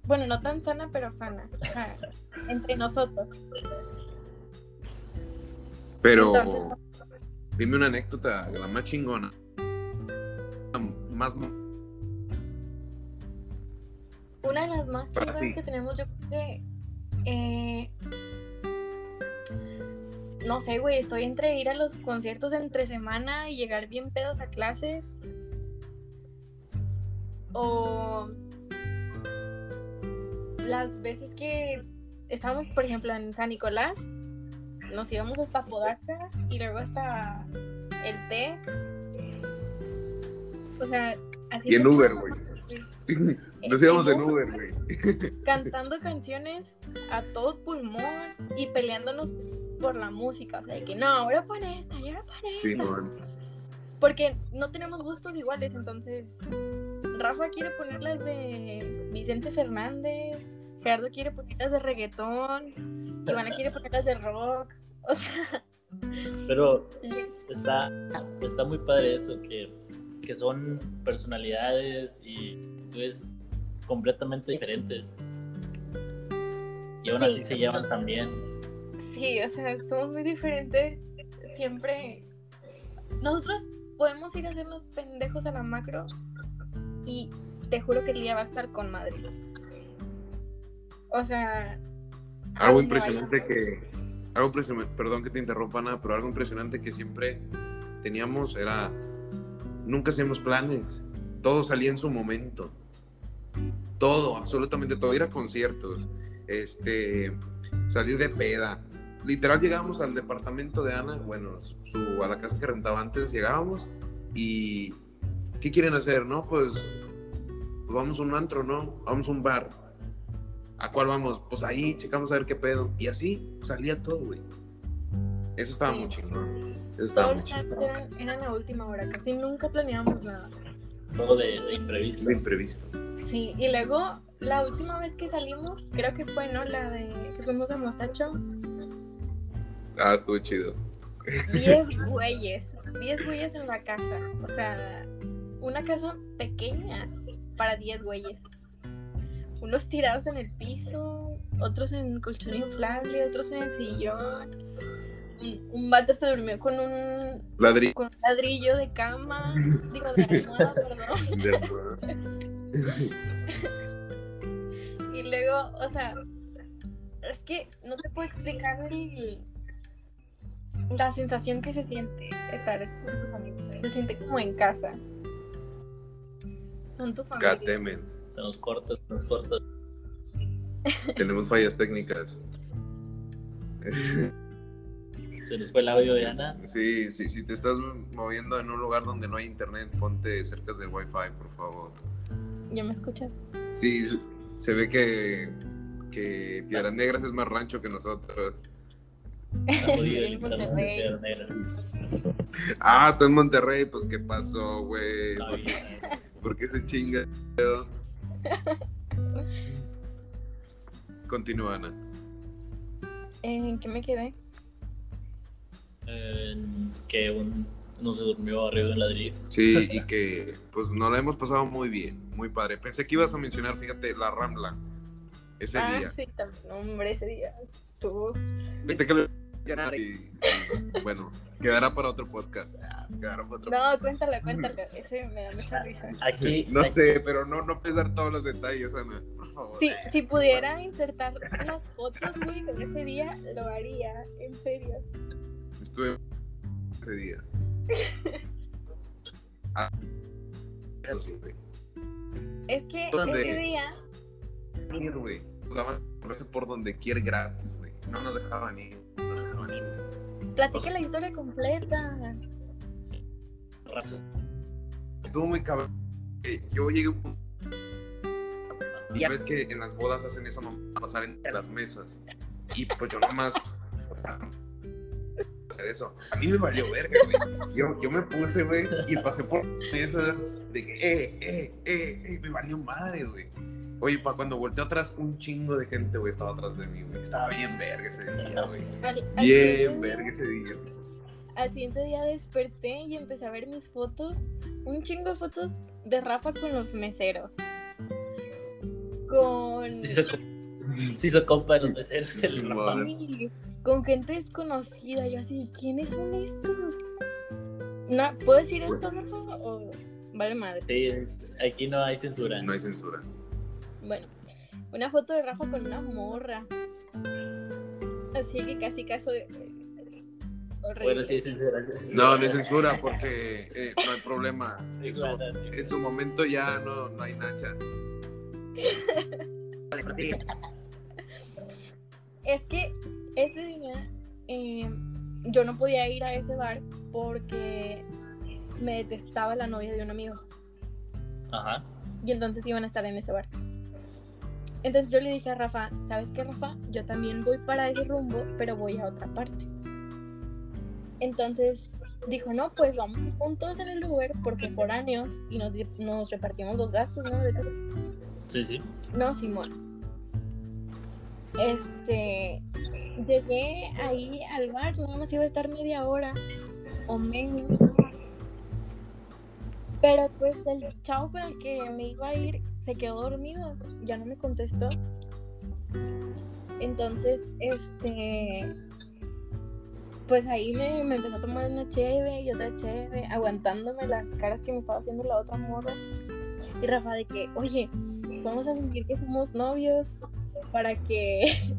Bueno, no tan sana, pero sana. O sea, entre nosotros. Pero Entonces- dime una anécdota, la más chingona. La Más Una de las más chingonas que tenemos, yo creo que. eh, no sé, güey, estoy entre ir a los conciertos entre semana y llegar bien pedos a clases. O. Las veces que estábamos, por ejemplo, en San Nicolás, nos íbamos hasta Podaca y luego hasta el TEC. O sea, así. Y en Uber, güey. Nos íbamos en Uber, güey. cantando canciones a todo pulmón y peleándonos por la música. O sea, de que no, ahora pon esta, y ahora pon Sí, esta. Porque no tenemos gustos iguales, entonces Rafa quiere poner las de Vicente Fernández, Gerardo quiere poner las de reggaetón, Ivana quiere poner las de rock. O sea, Pero está, está muy padre eso, que, que son personalidades y entonces completamente diferentes. Y aún así sí, se llevan también. Sí, o sea, somos muy diferentes. Siempre. Nosotros podemos ir a hacernos pendejos a la macro y te juro que el día va a estar con madre. O sea. Algo impresionante que. Algo impresionante, perdón que te interrumpa, Ana, pero algo impresionante que siempre teníamos era. Nunca hacíamos planes. Todo salía en su momento. Todo, absolutamente todo. Ir a conciertos, este, salir de peda. Literal llegábamos al departamento de Ana, bueno, su, a la casa que rentaba antes, llegábamos y ¿qué quieren hacer? No, pues, pues vamos a un antro, ¿no? Vamos a un bar. ¿A cuál vamos? Pues ahí, checamos a ver qué pedo. Y así salía todo, güey. Eso estaba Sí. muy chingón. Eso estaba muy chingón. eran, eran a última hora, casi nunca planeábamos nada. Todo de, de imprevisto. Lo imprevisto. Sí, y luego la última vez que salimos, creo que fue, ¿no? La de que fuimos a Mostacho. Ah, estuvo chido. 10 güeyes, 10 güeyes en la casa. O sea, una casa pequeña para 10 güeyes. Unos tirados en el piso, otros en colchón inflable, otros en el sillón. un, un vato se durmió con un, Ladrillo. con un ladrillo de cama, digo, de almohada, perdón. de. Y luego, o sea, es que no te puedo explicar el- la sensación que se siente estar con tus amigos. Se siente como en casa. Son tu familia. Cortas, te nos cortas. Tenemos fallas técnicas. Se nos fue el audio de Ana. Sí, sí, si te estás moviendo en un lugar donde no hay internet, ponte cerca del wifi, por favor. ¿Ya me escuchas? Sí, se ve que, que Piedras Negras es más rancho que nosotros. Ah, tú en Monterrey, pues ¿qué pasó, güey? Está ¿Por, por qué se chinga? Continúa, Ana. ¿En qué me quedé? Eh, que un, no se durmió arriba de un ladrillo. Sí, y que pues nos la hemos pasado muy bien, muy padre. Pensé que ibas a mencionar, fíjate, la Rambla. Ese ah, día. sí, también. Hombre, ese día. Tú. Pensé que lo- y, y, bueno, quedará para otro podcast. Ah, Quedará para otro No, cuéntala, cuéntala. Ese me da mucha risa. Aquí, No aquí- sé, pero no, no puedes dar todos los detalles, Ana, por favor. Si, si pudiera insertar las fotos, güey, de ese día, lo haría. En serio. Estuve ese día. Ah, eso sí. Es que ¿Dónde? ese día Ir, güey. Nos daban por donde quiera gratis, güey. No nos dejaban ir. No nos dejaban ir. platica la historia completa. Estuvo muy cabrón. Eh, Yo llegué un Ya. ves que en las bodas hacen eso, no pasar entre las mesas. Y pues yo nomás. O sea, hacer eso. A mí me valió verga, güey. Yo, yo me puse, güey, y pasé por mesas de que, eh, eh, eh, eh, me valió madre, güey. Oye, para cuando volteé atrás, un chingo de gente, güey, estaba atrás de mí, güey. Estaba bien verga ese día, güey. Bien verga ese día. al siguiente día desperté y empecé a ver mis fotos. Un chingo de fotos de Rafa con los meseros. Con. Se hizo, com- se hizo compa de los meseros el. Rafa. Sí, con gente desconocida. Yo así, ¿quiénes son estos? No, ¿Puedo decir esto, Rafa? O vale madre. Sí, aquí no hay censura. No hay censura. Bueno, una foto de Rafa con una morra. Así que casi caso de. Horrible. Bueno, sí, es censura. sí es censura. No, no hay censura porque eh, no hay problema. En su, en su momento ya no, no hay nacha. Es que ese día eh, yo no podía ir a ese bar porque me detestaba la novia de un amigo. Ajá. Y entonces iban a estar en ese bar. Entonces yo le dije a Rafa, ¿sabes qué, Rafa? Yo también voy para ese rumbo, pero voy a otra parte. Entonces dijo, no, pues vamos juntos en el Uber porque por años y nos, repartimos los gastos, ¿no? Sí, sí. No, Simón. Este, llegué ahí al bar, nada más iba a estar media hora o menos. Pero pues el chavo con el que me iba a ir se quedó dormido, ya no me contestó. Entonces, este, pues ahí me, me empezó a tomar una cheve y otra cheve, aguantándome las caras que me estaba haciendo la otra morra. Y Rafa de que, oye, vamos a fingir que somos novios para que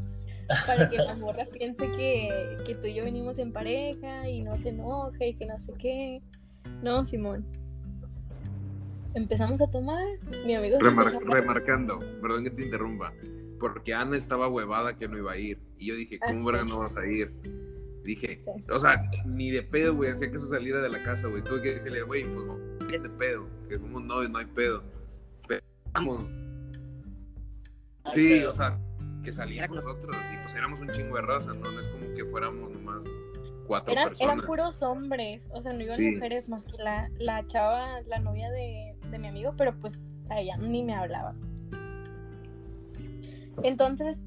para que la morra piense que, que tú y yo venimos en pareja y no se enoje y que no sé qué. No, Simón. Empezamos a tomar, mi amigo Remar- remarcando, perdón que te interrumpa, porque Ana estaba huevada que no iba a ir. Y yo dije, ¿cómo Ah, verga no vas a ir? Dije, o sea, ni de pedo, güey, hacía que se saliera de la casa, güey. Tuve que decirle, güey, pues no, es de pedo, que somos novios, no hay pedo. Pero vamos, sí, o sea, que saliera con nosotros y pues éramos un chingo de raza, ¿no? No es como que fuéramos nomás cuatro Eran, puros hombres, o sea, no iban Sí. mujeres más que la, la chava, la novia de, de mi amigo, pero pues, o sea, ella ni me hablaba. Entonces,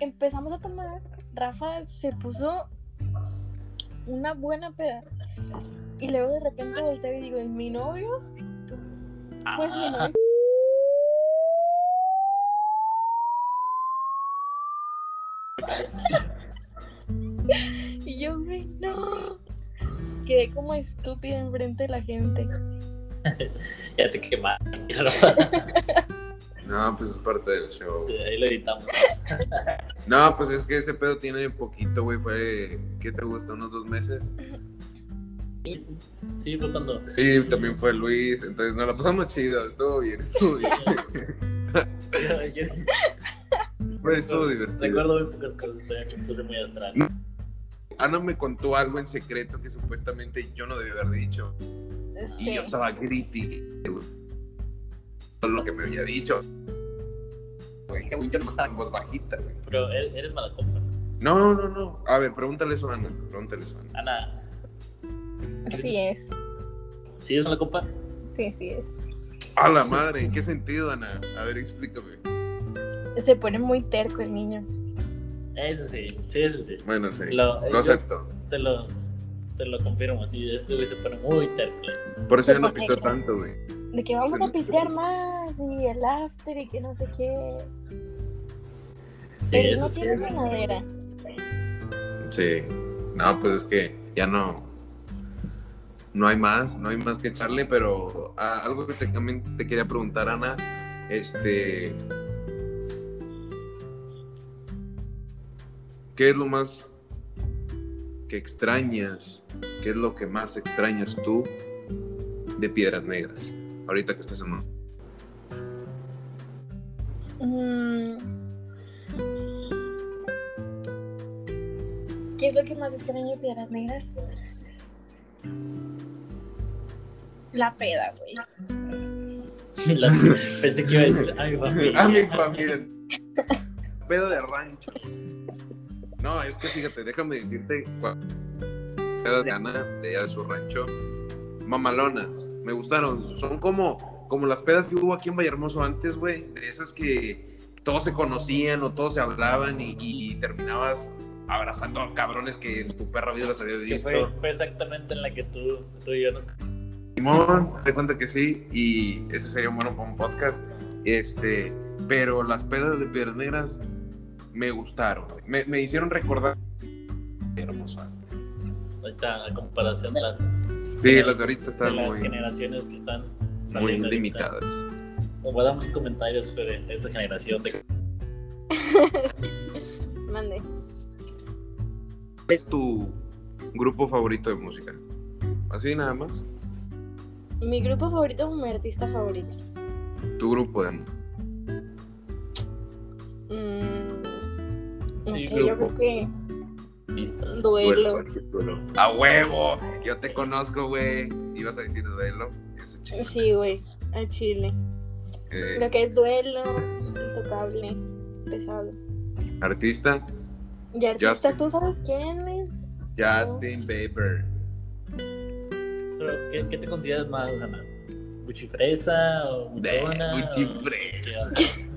empezamos a tomar, Rafa se puso una buena peda. Y luego de repente volteo y digo, ¿es mi novio? Pues mi Ah, novio. Y yo, güey, no. Quedé como estúpida enfrente de la gente. ya te quemaron. No, pues es parte del show. Ahí lo editamos. No, pues es que ese pedo tiene poquito, güey. Fue, ¿qué te gusta? ¿Unos dos meses? Sí, fue cuando. Sí, también fue Luis. Entonces nos la pasamos chido. Estuvo bien, estuvo bien. Yo- yo Fue, estuvo divertido. recuerdo muy pocas cosas, todavía me puse muy astral. Ana me contó algo en secreto que supuestamente yo no debía haber dicho. Y yo estaba griti. Todo lo que me había dicho. Güey, yo no estaba en voz bajita, güey. Pero eres mala copa. No, no, no. A ver, pregúntale eso a Ana. Pregúntale eso a Ana. Ana, Sí es. ¿sí es mala copa? Sí, sí es. A la madre, ¿en qué sentido, Ana? A ver, explícame. Se pone muy terco el niño. Eso sí, sí, eso sí. Bueno, sí. Lo- Lo yo- acepto. Te lo, te lo confirmo, sí, este güey se pone muy terco. Por eso ya no pisteo tanto, güey. De que vamos a pistear más y el after y que no sé qué. Sí, Pero eso no sí. tiene madera. Sí. No, pues es que ya no. No hay más, no hay más que echarle, pero ah, algo que te, también te quería preguntar, Ana. Este. ¿Qué es lo más que extrañas? ¿Qué es lo que más extrañas tú de Piedras Negras? Ahorita que estás en. Mon- Mm. ¿Qué es lo que más extraño de Piedras Negras? La peda, güey. La- pensé que iba a decir a mi familia. A mi familia. Pedo de rancho. No, es que fíjate, déjame decirte. de Ana, de allá de su rancho. Mamalonas. Me gustaron. Son como, como las pedas que hubo aquí en Vallehermoso antes, güey. De esas que todos se conocían o todos se hablaban y, y terminabas abrazando a cabrones que en tu perra vida los habías Que visto. fue, fue exactamente en la que tú, tú y yo nos Simón, te cuenta que sí, y ese sería bueno para un podcast. Este, pero las pedas de Piedras Negras me gustaron, me, me hicieron recordar hermoso antes. ahorita a comparación de las, Sí, las de ahorita de están las muy, generaciones que están muy saliendo ahorita. limitadas. Como damos comentarios sobre esa generación de Mande. ¿Cuál es tu grupo favorito de música? Así nada más. Mi grupo favorito o mi artista favorito. Tu grupo de Mm, no Sí, yo creo que artista. duelo. A huevo, yo te conozco, güey. Ibas a decir duelo. Ese chico. Sí, güey, a Chile. Lo que es duelo, intocable, pesado. Artista, Y artista, Justin. ¿tú sabes quién es? Justin Bieber. Pero, ¿qué, qué te consideras más, Ana? ¿Buchifresa o buchona? Buchifresa. o?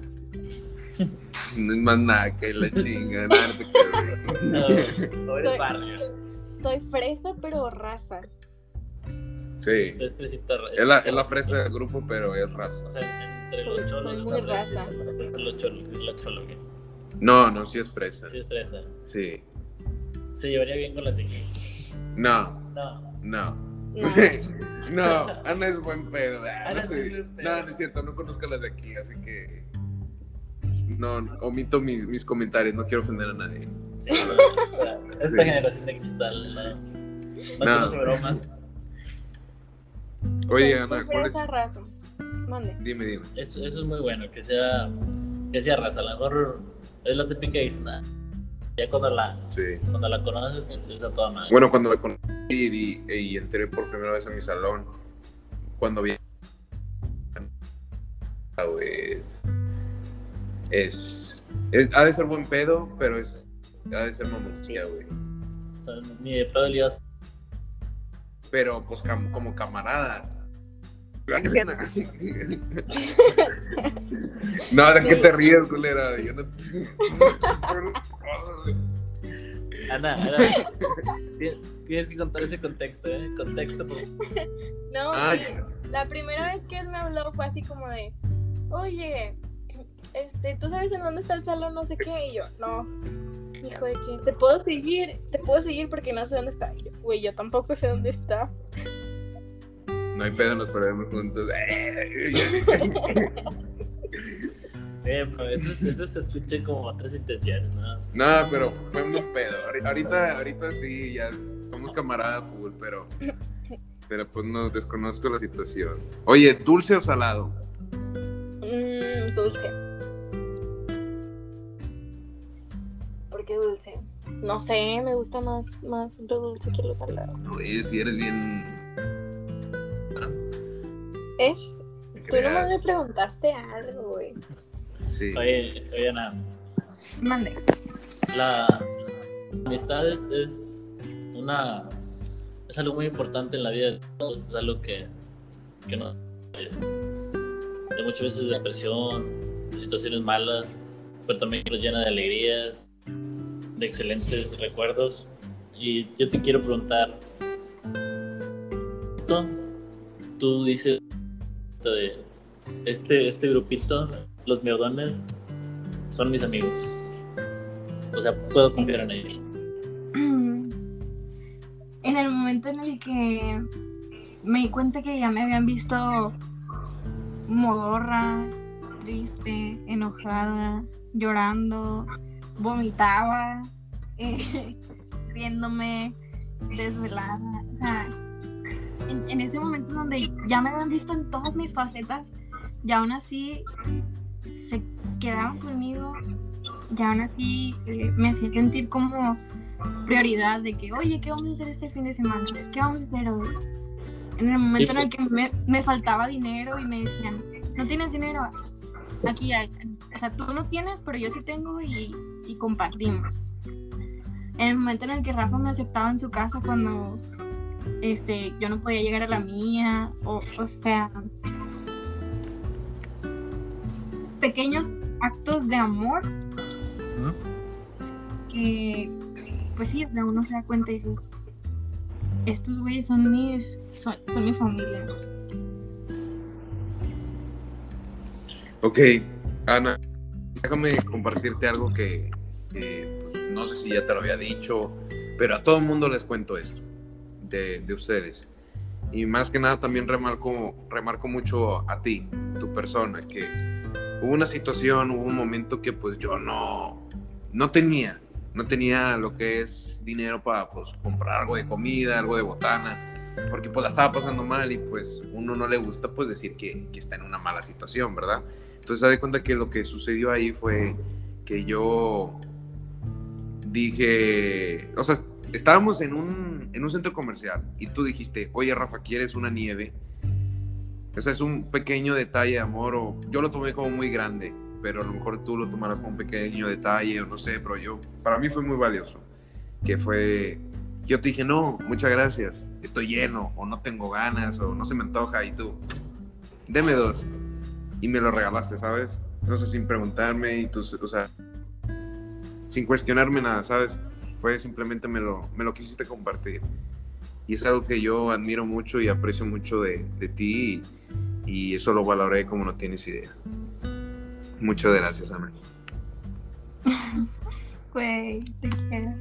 No es más nada que la chinga. No, o eres barrio. Soy fresa, pero raza. Sí, es fresita. es la, es la fresa del grupo, pero es raza. O sea, entre los Soy- cholos. soy muy raza. Es la cholo. ¿qué? No, no, sí es fresa. Sí, es fresa. Sí. Se llevaría bien con la de aquí. No, No. no. No. no, Ana es buen pedo. Ah, Ana no, es buen pedo. no, no es cierto, no conozco las de aquí, así que. No, omito mis, mis comentarios, no quiero ofender a nadie. Sí, Esta Sí. generación de cristal no, no No. conoce bromas. Oye, Ana, ¿cuál es? fresa, raza. Mande. Dime, dime. Eso, eso es muy bueno, que sea, que sea raza. A lo mejor es la típica y dices, "Nah". Ya cuando la, Sí. cuando la conoces, es, es a toda madre. Bueno, cuando la conocí y, y entré por primera vez a mi salón, cuando vi. Pues. Es, es- Ha de ser buen pedo, pero es. Ha de ser mamoncilla, güey. O sea, ni de pedo le ibas- Pero, pues, cam- como camarada. no, ¿de qué te ríes, culera? Yo no. Ana, Ana, tienes- tienes que contar ese contexto, ¿eh? Contexto, por No, Ay. sí, la primera vez que él me habló fue así como de, oye, este, ¿tú sabes en dónde está el salón? No sé qué. Y yo, no. hijo de que te puedo seguir, te puedo seguir porque no sé dónde está. Y yo, Güey, yo tampoco sé dónde está. No hay pedo, nos perdemos juntos. Eh, pero eso, eso se escucha como otras intenciones, ¿no? No, pero fue muy pedo. Ahori- Ahorita, ahorita sí, ya somos camaradas full, pero, pero pues no desconozco la situación. Oye, ¿dulce o salado? Mmm, dulce. ¿Por qué dulce? No sé, me gusta más, más lo dulce que lo salado. Oye, si eres bien. ¿Eh? ¿Te Tú creas? me preguntaste algo, güey. Sí. Oye, oye, Ana, Mande. la amistad es- una es algo muy importante en la vida de todos, es algo que, que nos de muchas veces depresión, situaciones malas, pero también nos llena de alegrías, de excelentes recuerdos. Y yo te quiero preguntar, tú, dices este, este grupito, los mierdones, son mis amigos. O sea, puedo confiar en ellos. En el momento en el que me di cuenta que ya me habían visto modorra, triste, enojada, llorando, vomitaba, eh, riéndome, desvelada. O sea, en, en ese momento en donde ya me habían visto en todas mis facetas, y aún así se quedaban conmigo, y aún así eh, me hacían sentir como prioridad de que, oye, ¿qué vamos a hacer este fin de semana? ¿Qué vamos a hacer hoy? En el momento en el que me, me faltaba dinero y me decían, no tienes dinero, aquí hay. O sea, tú no tienes, pero yo sí tengo y, y compartimos. En el momento en el que Rafa me aceptaba en su casa cuando este, yo no podía llegar a la mía, o, o sea, pequeños actos de amor que, pues sí, o sea, uno se da cuenta y dices, estos güeyes son mis, son, son mi familia. Ok, Ana, déjame compartirte algo que, pues, no sé si ya te lo había dicho, pero a todo el mundo les cuento esto de, de ustedes. Y más que nada también remarco, remarco mucho a ti, tu persona, que hubo una situación, hubo un momento que pues yo no, no tenía, no tenía lo que es dinero para pues comprar algo de comida, algo de botana, porque pues la estaba pasando mal y pues uno no le gusta pues decir que, que está en una mala situación, ¿verdad? Entonces, se da cuenta que lo que sucedió ahí fue que yo dije, o sea, estábamos en un, en un centro comercial y tú dijiste, oye Rafa, ¿quieres una nieve? O sea, es un pequeño detalle de amor, o yo lo tomé como muy grande, pero a lo mejor tú lo tomarás como un pequeño detalle, o no sé, pero yo, para mí fue muy valioso, que fue, yo te dije, no, muchas gracias, estoy lleno, o no tengo ganas, o no se me antoja, y tú, deme dos y me lo regalaste, ¿sabes? No sé, sin preguntarme y tú, o sea, sin cuestionarme nada, ¿sabes? Fue simplemente me lo, me lo quisiste compartir. Y es algo que yo admiro mucho y aprecio mucho de, de ti y, y eso lo valoré como no tienes idea. Muchas gracias, Ana. Güey, te quiero.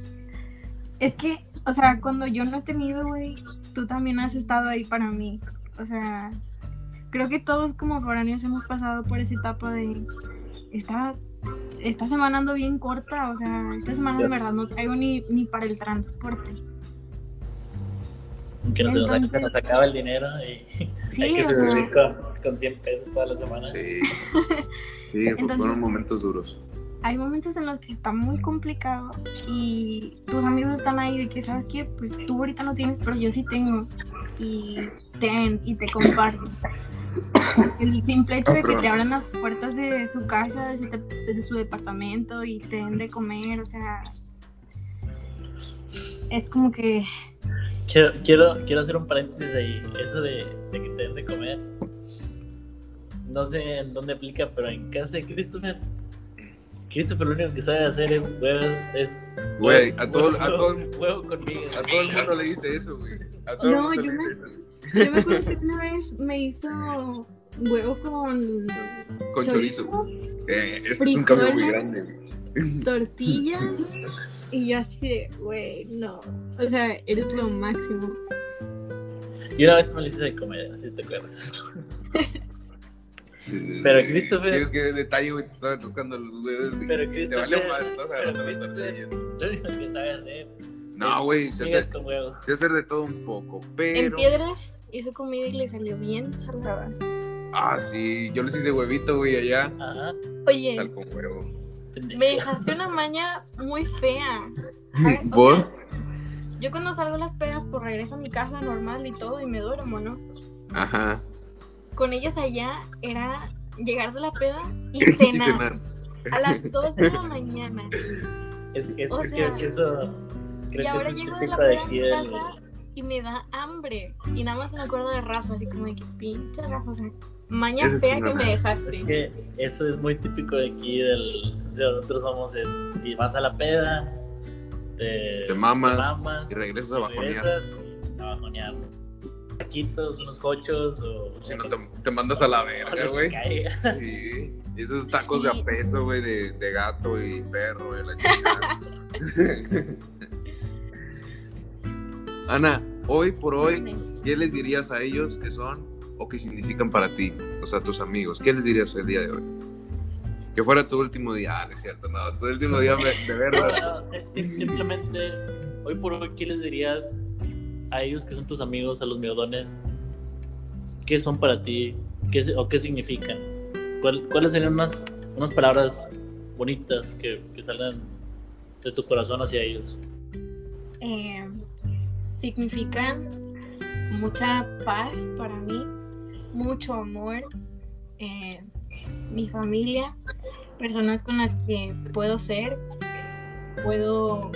Es que, o sea, cuando yo no he tenido, güey, tú también has estado ahí para mí. O sea, creo que todos como foráneos hemos pasado por esa etapa de esta, esta semana ando bien corta, o sea, esta semana de verdad no traigo ni, ni para el transporte. Que no se nos, Entonces- nos acaba el dinero y Sí, hay que o sea, sobrevivir con, con 100 pesos toda la semana. Sí, sí Entonces- fueron momentos duros. hay momentos en los que está muy complicado y tus amigos están ahí de que, ¿sabes qué? Pues tú ahorita no tienes, pero yo sí tengo. Y ten, y te comparto. El simple hecho Ah, de que te abran las puertas de su casa, de su, de- de su departamento y te den de comer, o sea, es como que, Quiero, quiero, quiero hacer un paréntesis ahí. Eso de, de que te den de comer. No sé en dónde aplica, pero en casa de Christopher. Christopher lo único que sabe hacer es huevo. Es Güey, a huevo- todo, a huevo- todo, huevo conmigo. a todo el mundo le dice eso, güey. A todo el No, mundo yo le me- dice eso. Yo me acuerdo que una vez me hizo huevo con Con chorizo. chorizo, Eh, ese es un cambio muy frijoles. grande. tortillas y yo así de, güey, no. O sea, eres lo máximo. Y una vez tú me lo hiciste de comer, así te acuerdas. Pero Christopher- Tienes que de detalle, güey, te estaba buscando los huevos Pero y te Christopher- vale madre, estás pero agarrando las Christopher- tortillas. Lo único que sabe hacer No, güey, con huevos. sé hacer de todo un poco, En pero... piedras hizo comida y le salió bien salada. Ah, sí, yo les hice huevito, güey, allá. Ajá. Oye, Tal con huevo. pendejo. me dejaste una maña muy fea. O ¿Vos? sea, Yo cuando salgo a las pedas, pues regreso a mi casa normal y todo y me duermo, ¿no? Ajá. Con ellos allá era llegar de la peda y Y cenar cenar. a las 2 de la mañana. Es que, es O que sea, creo que eso. Y Creo que ahora eso es llego de la peda a mi casa y me da hambre. Y nada más me acuerdo de Rafa, así como de que pinche Rafa, o sea, maña fea que me Es dejaste. que eso es muy típico de aquí, del, de donde nosotros somos. Es, y vas a la peda, te, Te mamas, mamas, y regresas a bajonear. regresas y a bajonear. Taquitos, unos cochos o. Si no, te, te mandas a la verga, güey. Sí. Y esos tacos de a peso, güey, de, de gato y perro, de la chingada. Ana, hoy por hoy, ¿qué les dirías a ellos que son o que significan para ti? O sea, tus amigos. ¿Qué les dirías el día de hoy? Que fuera tu último día. Ah, no es cierto, no. Tu último día de verdad. simplemente, hoy por hoy, ¿qué les dirías a ellos que son tus amigos, a los mierdones? ¿Qué son para ti? ¿Qué, ¿O qué significan? ¿Cuál- ¿Cuáles serían unas, unas palabras bonitas que, que salgan de tu corazón hacia ellos? Eh, significan mucha paz para mí, mucho amor, eh, mi familia, personas con las que puedo ser, puedo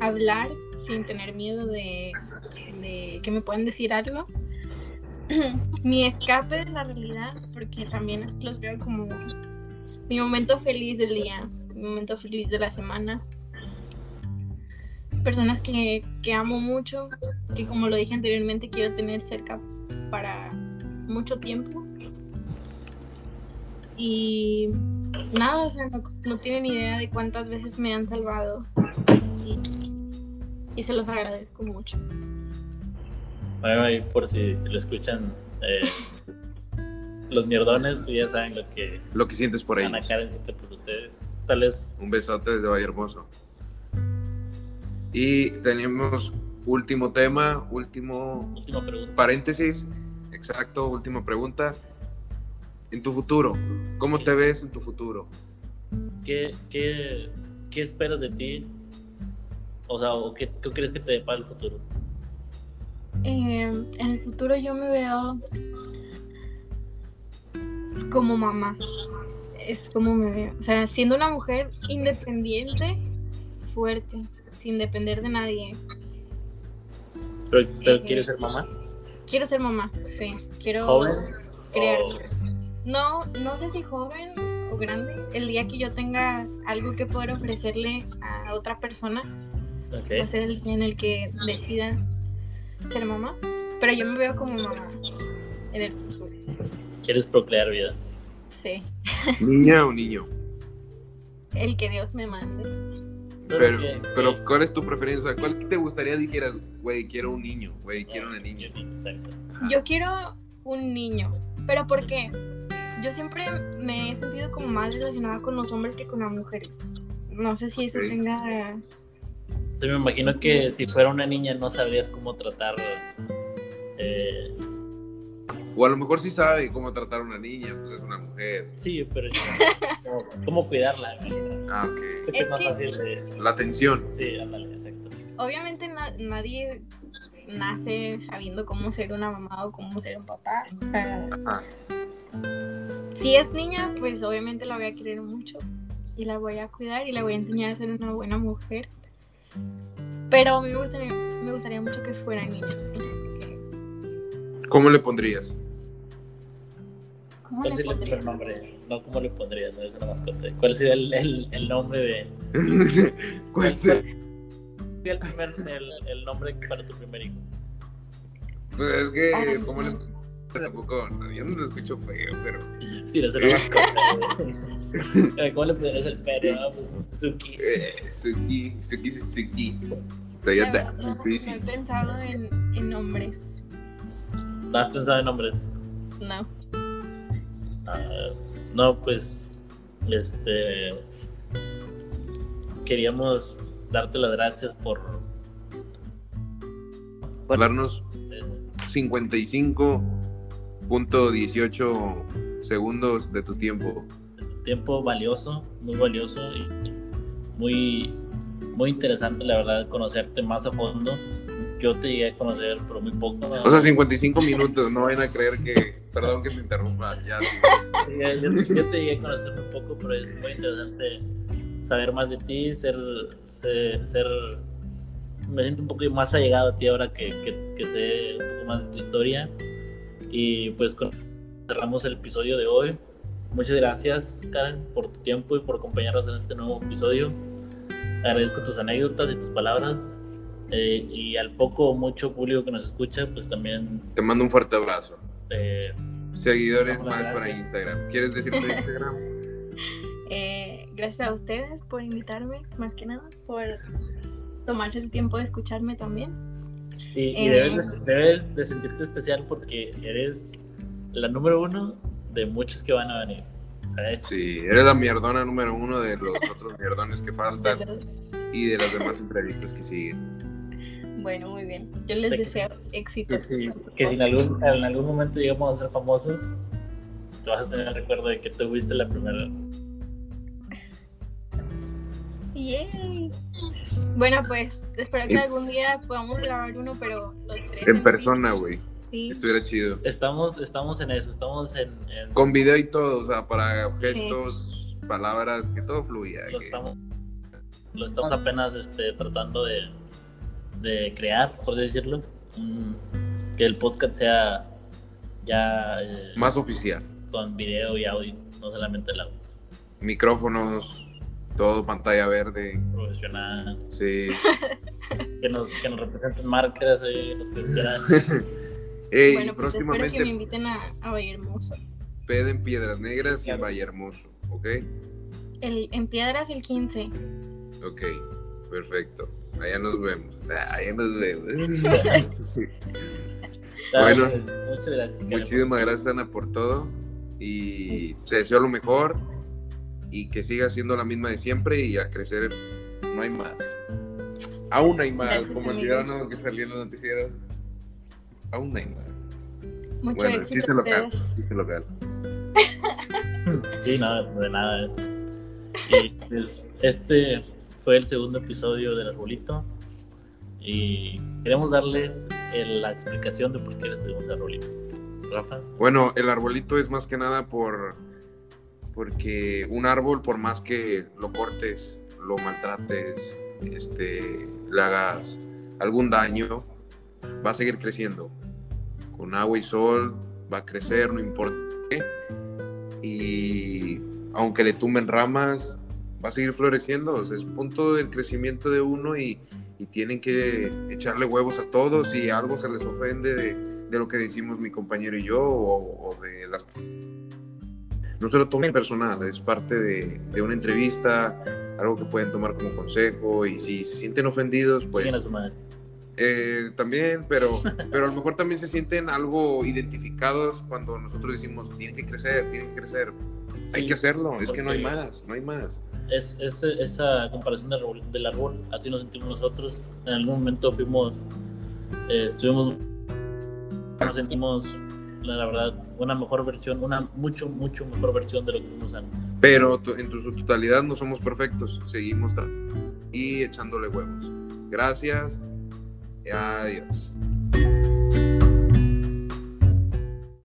hablar sin tener miedo de, de que me puedan decir algo. mi escape de la realidad, porque también los veo como mi momento feliz del día, mi momento feliz de la semana personas que, que amo mucho, que como lo dije anteriormente quiero tener cerca para mucho tiempo. Y nada, o sea, no, no tienen idea de cuántas veces me han salvado. Y, y se los agradezco mucho. Bueno, ahí por si lo escuchan eh, los mierdones, pues ya saben lo que Lo que sientes por Ana ellos. Karen siente por ustedes. Tal vez Un besote desde Valle Hermoso. Y tenemos último tema, último última pregunta. paréntesis. Exacto, última pregunta. En tu futuro, ¿cómo te ves en tu futuro? ¿Qué, qué, qué esperas de ti? O sea, ¿o qué, qué crees que te depara el futuro? Eh, en el futuro yo me veo como mamá. Es como me veo. O sea, siendo una mujer independiente, fuerte, sin depender de nadie. ¿Pero, pero Eh, quieres ser mamá? Quiero ser mamá, sí. Quiero ¿Joven? crear. O- No, no sé si joven o grande. El día que yo tenga algo que poder ofrecerle a otra persona, ok. va a ser el día en el que decida ser mamá. Pero yo me veo como mamá en el futuro. ¿Quieres procrear vida? Sí. ¿Niña o niño? El que Dios me mande. Pero, pero ¿cuál es tu preferencia? O sea, ¿cuál te gustaría dijeras, güey, quiero un niño, güey, quiero una niña? Exacto. Yo quiero un niño. ¿Pero por qué? Yo siempre me he sentido como más relacionada con los hombres que con las mujeres. No sé si eso Ok. tenga... Sí, me imagino que si fuera una niña no sabrías cómo tratar. eh, O a lo mejor sí sabe cómo tratar a una niña, pues es una mujer. sí, pero cómo, cómo cuidarla. Ah, ok. Que es Es más fácil de. La atención. Sí, ándale, exacto. Obviamente na- nadie nace sabiendo cómo ser una mamá o cómo ser un papá. O sea, Ajá. si es niña, pues obviamente la voy a querer mucho y la voy a cuidar y la voy a enseñar a ser una buena mujer. Pero a mí me gustaría, me gustaría mucho que fuera niña. No sé. ¿Cómo le pondrías? ¿Cómo ¿Cuál sería el pondría? primer nombre? No, ¿cómo le pondrías? No es una mascota. ¿Cuál sería el, el, el nombre de. ¿Cuál sería? el, primer, el, el nombre para tu primer hijo? Pues es que, Ah, ¿cómo le, tampoco, yo no lo escucho feo, pero. Sí, lo sé ¿Cómo le pones el perro? Ah, pues Suki. Eh, Suki, Suki, Suki. Ya, no, sí, sí. he pensado en, en nombres. ¿No has pensado en nombres? No. Uh, no, pues. Este. Queríamos darte las gracias por. Por darnos 55.18 segundos de tu tiempo. Tiempo valioso, muy valioso y muy, muy interesante, la verdad, conocerte más a fondo. Yo te llegué a conocer, pero muy poco. O sea, 55 minutos, no vayan a creer que. Perdón que te interrumpa, ya. yo, yo, te llegué a conocer un poco, pero es muy interesante saber más de ti, ser, ser me siento un poco más allegado a ti ahora que, que, sé un poco más de tu historia. Y pues cerramos el episodio de hoy. Muchas gracias, Karen, por tu tiempo y por acompañarnos en este nuevo episodio. Agradezco tus anécdotas y tus palabras. Eh, y al poco o mucho público que nos escucha, pues también... Te mando un fuerte abrazo. Eh, Seguidores más para Instagram. ¿Quieres decir tu Instagram? Eh, gracias a ustedes por invitarme, más que nada, por tomarse el tiempo de escucharme también. y eh, debes, debes, de sentirte especial porque eres la número uno de muchos que van a venir. ¿sabes? Sí, eres la mierdona número uno de los otros mierdones que faltan y de las demás entrevistas que siguen. Bueno, muy bien. Yo les deseo éxito. que si en algún, en algún momento llegamos a ser famosos, te vas a tener el recuerdo de que tuviste la primera bueno, pues espero que algún día podamos grabar uno, pero los tres. En, persona, güey. Sí. Estuviera chido. Estamos, estamos en eso, estamos en, Con video y todo, o sea, para gestos, palabras, que todo fluya. Lo, estamos, lo estamos apenas este, tratando de, de crear, por así decirlo. que el podcast sea ya... Eh, Más oficial. Con video y audio, no solamente el audio. Micrófonos, todo pantalla verde. Profesional. Sí. que, nos, que nos representen marcas, eh, los que quieran. Ey, bueno, pues próximamente. Espero que me inviten a, a Valle Hermoso. Ped en Piedras Negras y en Valle Hermoso, ¿ok? El, en Piedras el 15. Ok, perfecto. Allá nos vemos. Allá nos vemos. bueno, muchas gracias. Muchísimas gracias, Ana, por todo. Y te deseo lo mejor y que siga siendo la misma de siempre y a crecer no hay más. Aún hay más, como el video que salió en los noticieros. Aún hay más. Mucho bueno, chiste local, chiste local. Sí, nada, de nada. Y pues, este fue el segundo episodio del arbolito y queremos darles la explicación de por qué le tuvimos arbolito. Rafa. Bueno, el arbolito es más que nada por porque un árbol, por más que lo cortes, lo maltrates, este, le hagas algún daño, va a seguir creciendo. Con agua y sol va a crecer, no importa qué. Y aunque le tumben ramas, va a seguir floreciendo. es punto del crecimiento de uno y, tienen que echarle huevos a todos y algo se les ofende de, lo que decimos mi compañero y yo o, o de las no se lo tomen personal, es parte de, una entrevista, algo que pueden tomar como consejo y si se sienten ofendidos, pues... Eh, también, pero, pero a lo mejor también se sienten algo identificados cuando nosotros decimos, tienen que crecer, tienen que crecer. hay que hacerlo, es que no hay más, no hay más. Es, esa comparación del árbol, del árbol, así nos sentimos nosotros. En algún momento fuimos, eh, estuvimos, nos sentimos la verdad, una mejor versión, una mucho, mucho mejor versión de lo que fuimos antes. Pero en su totalidad no somos perfectos, seguimos y echándole huevos. Gracias adiós.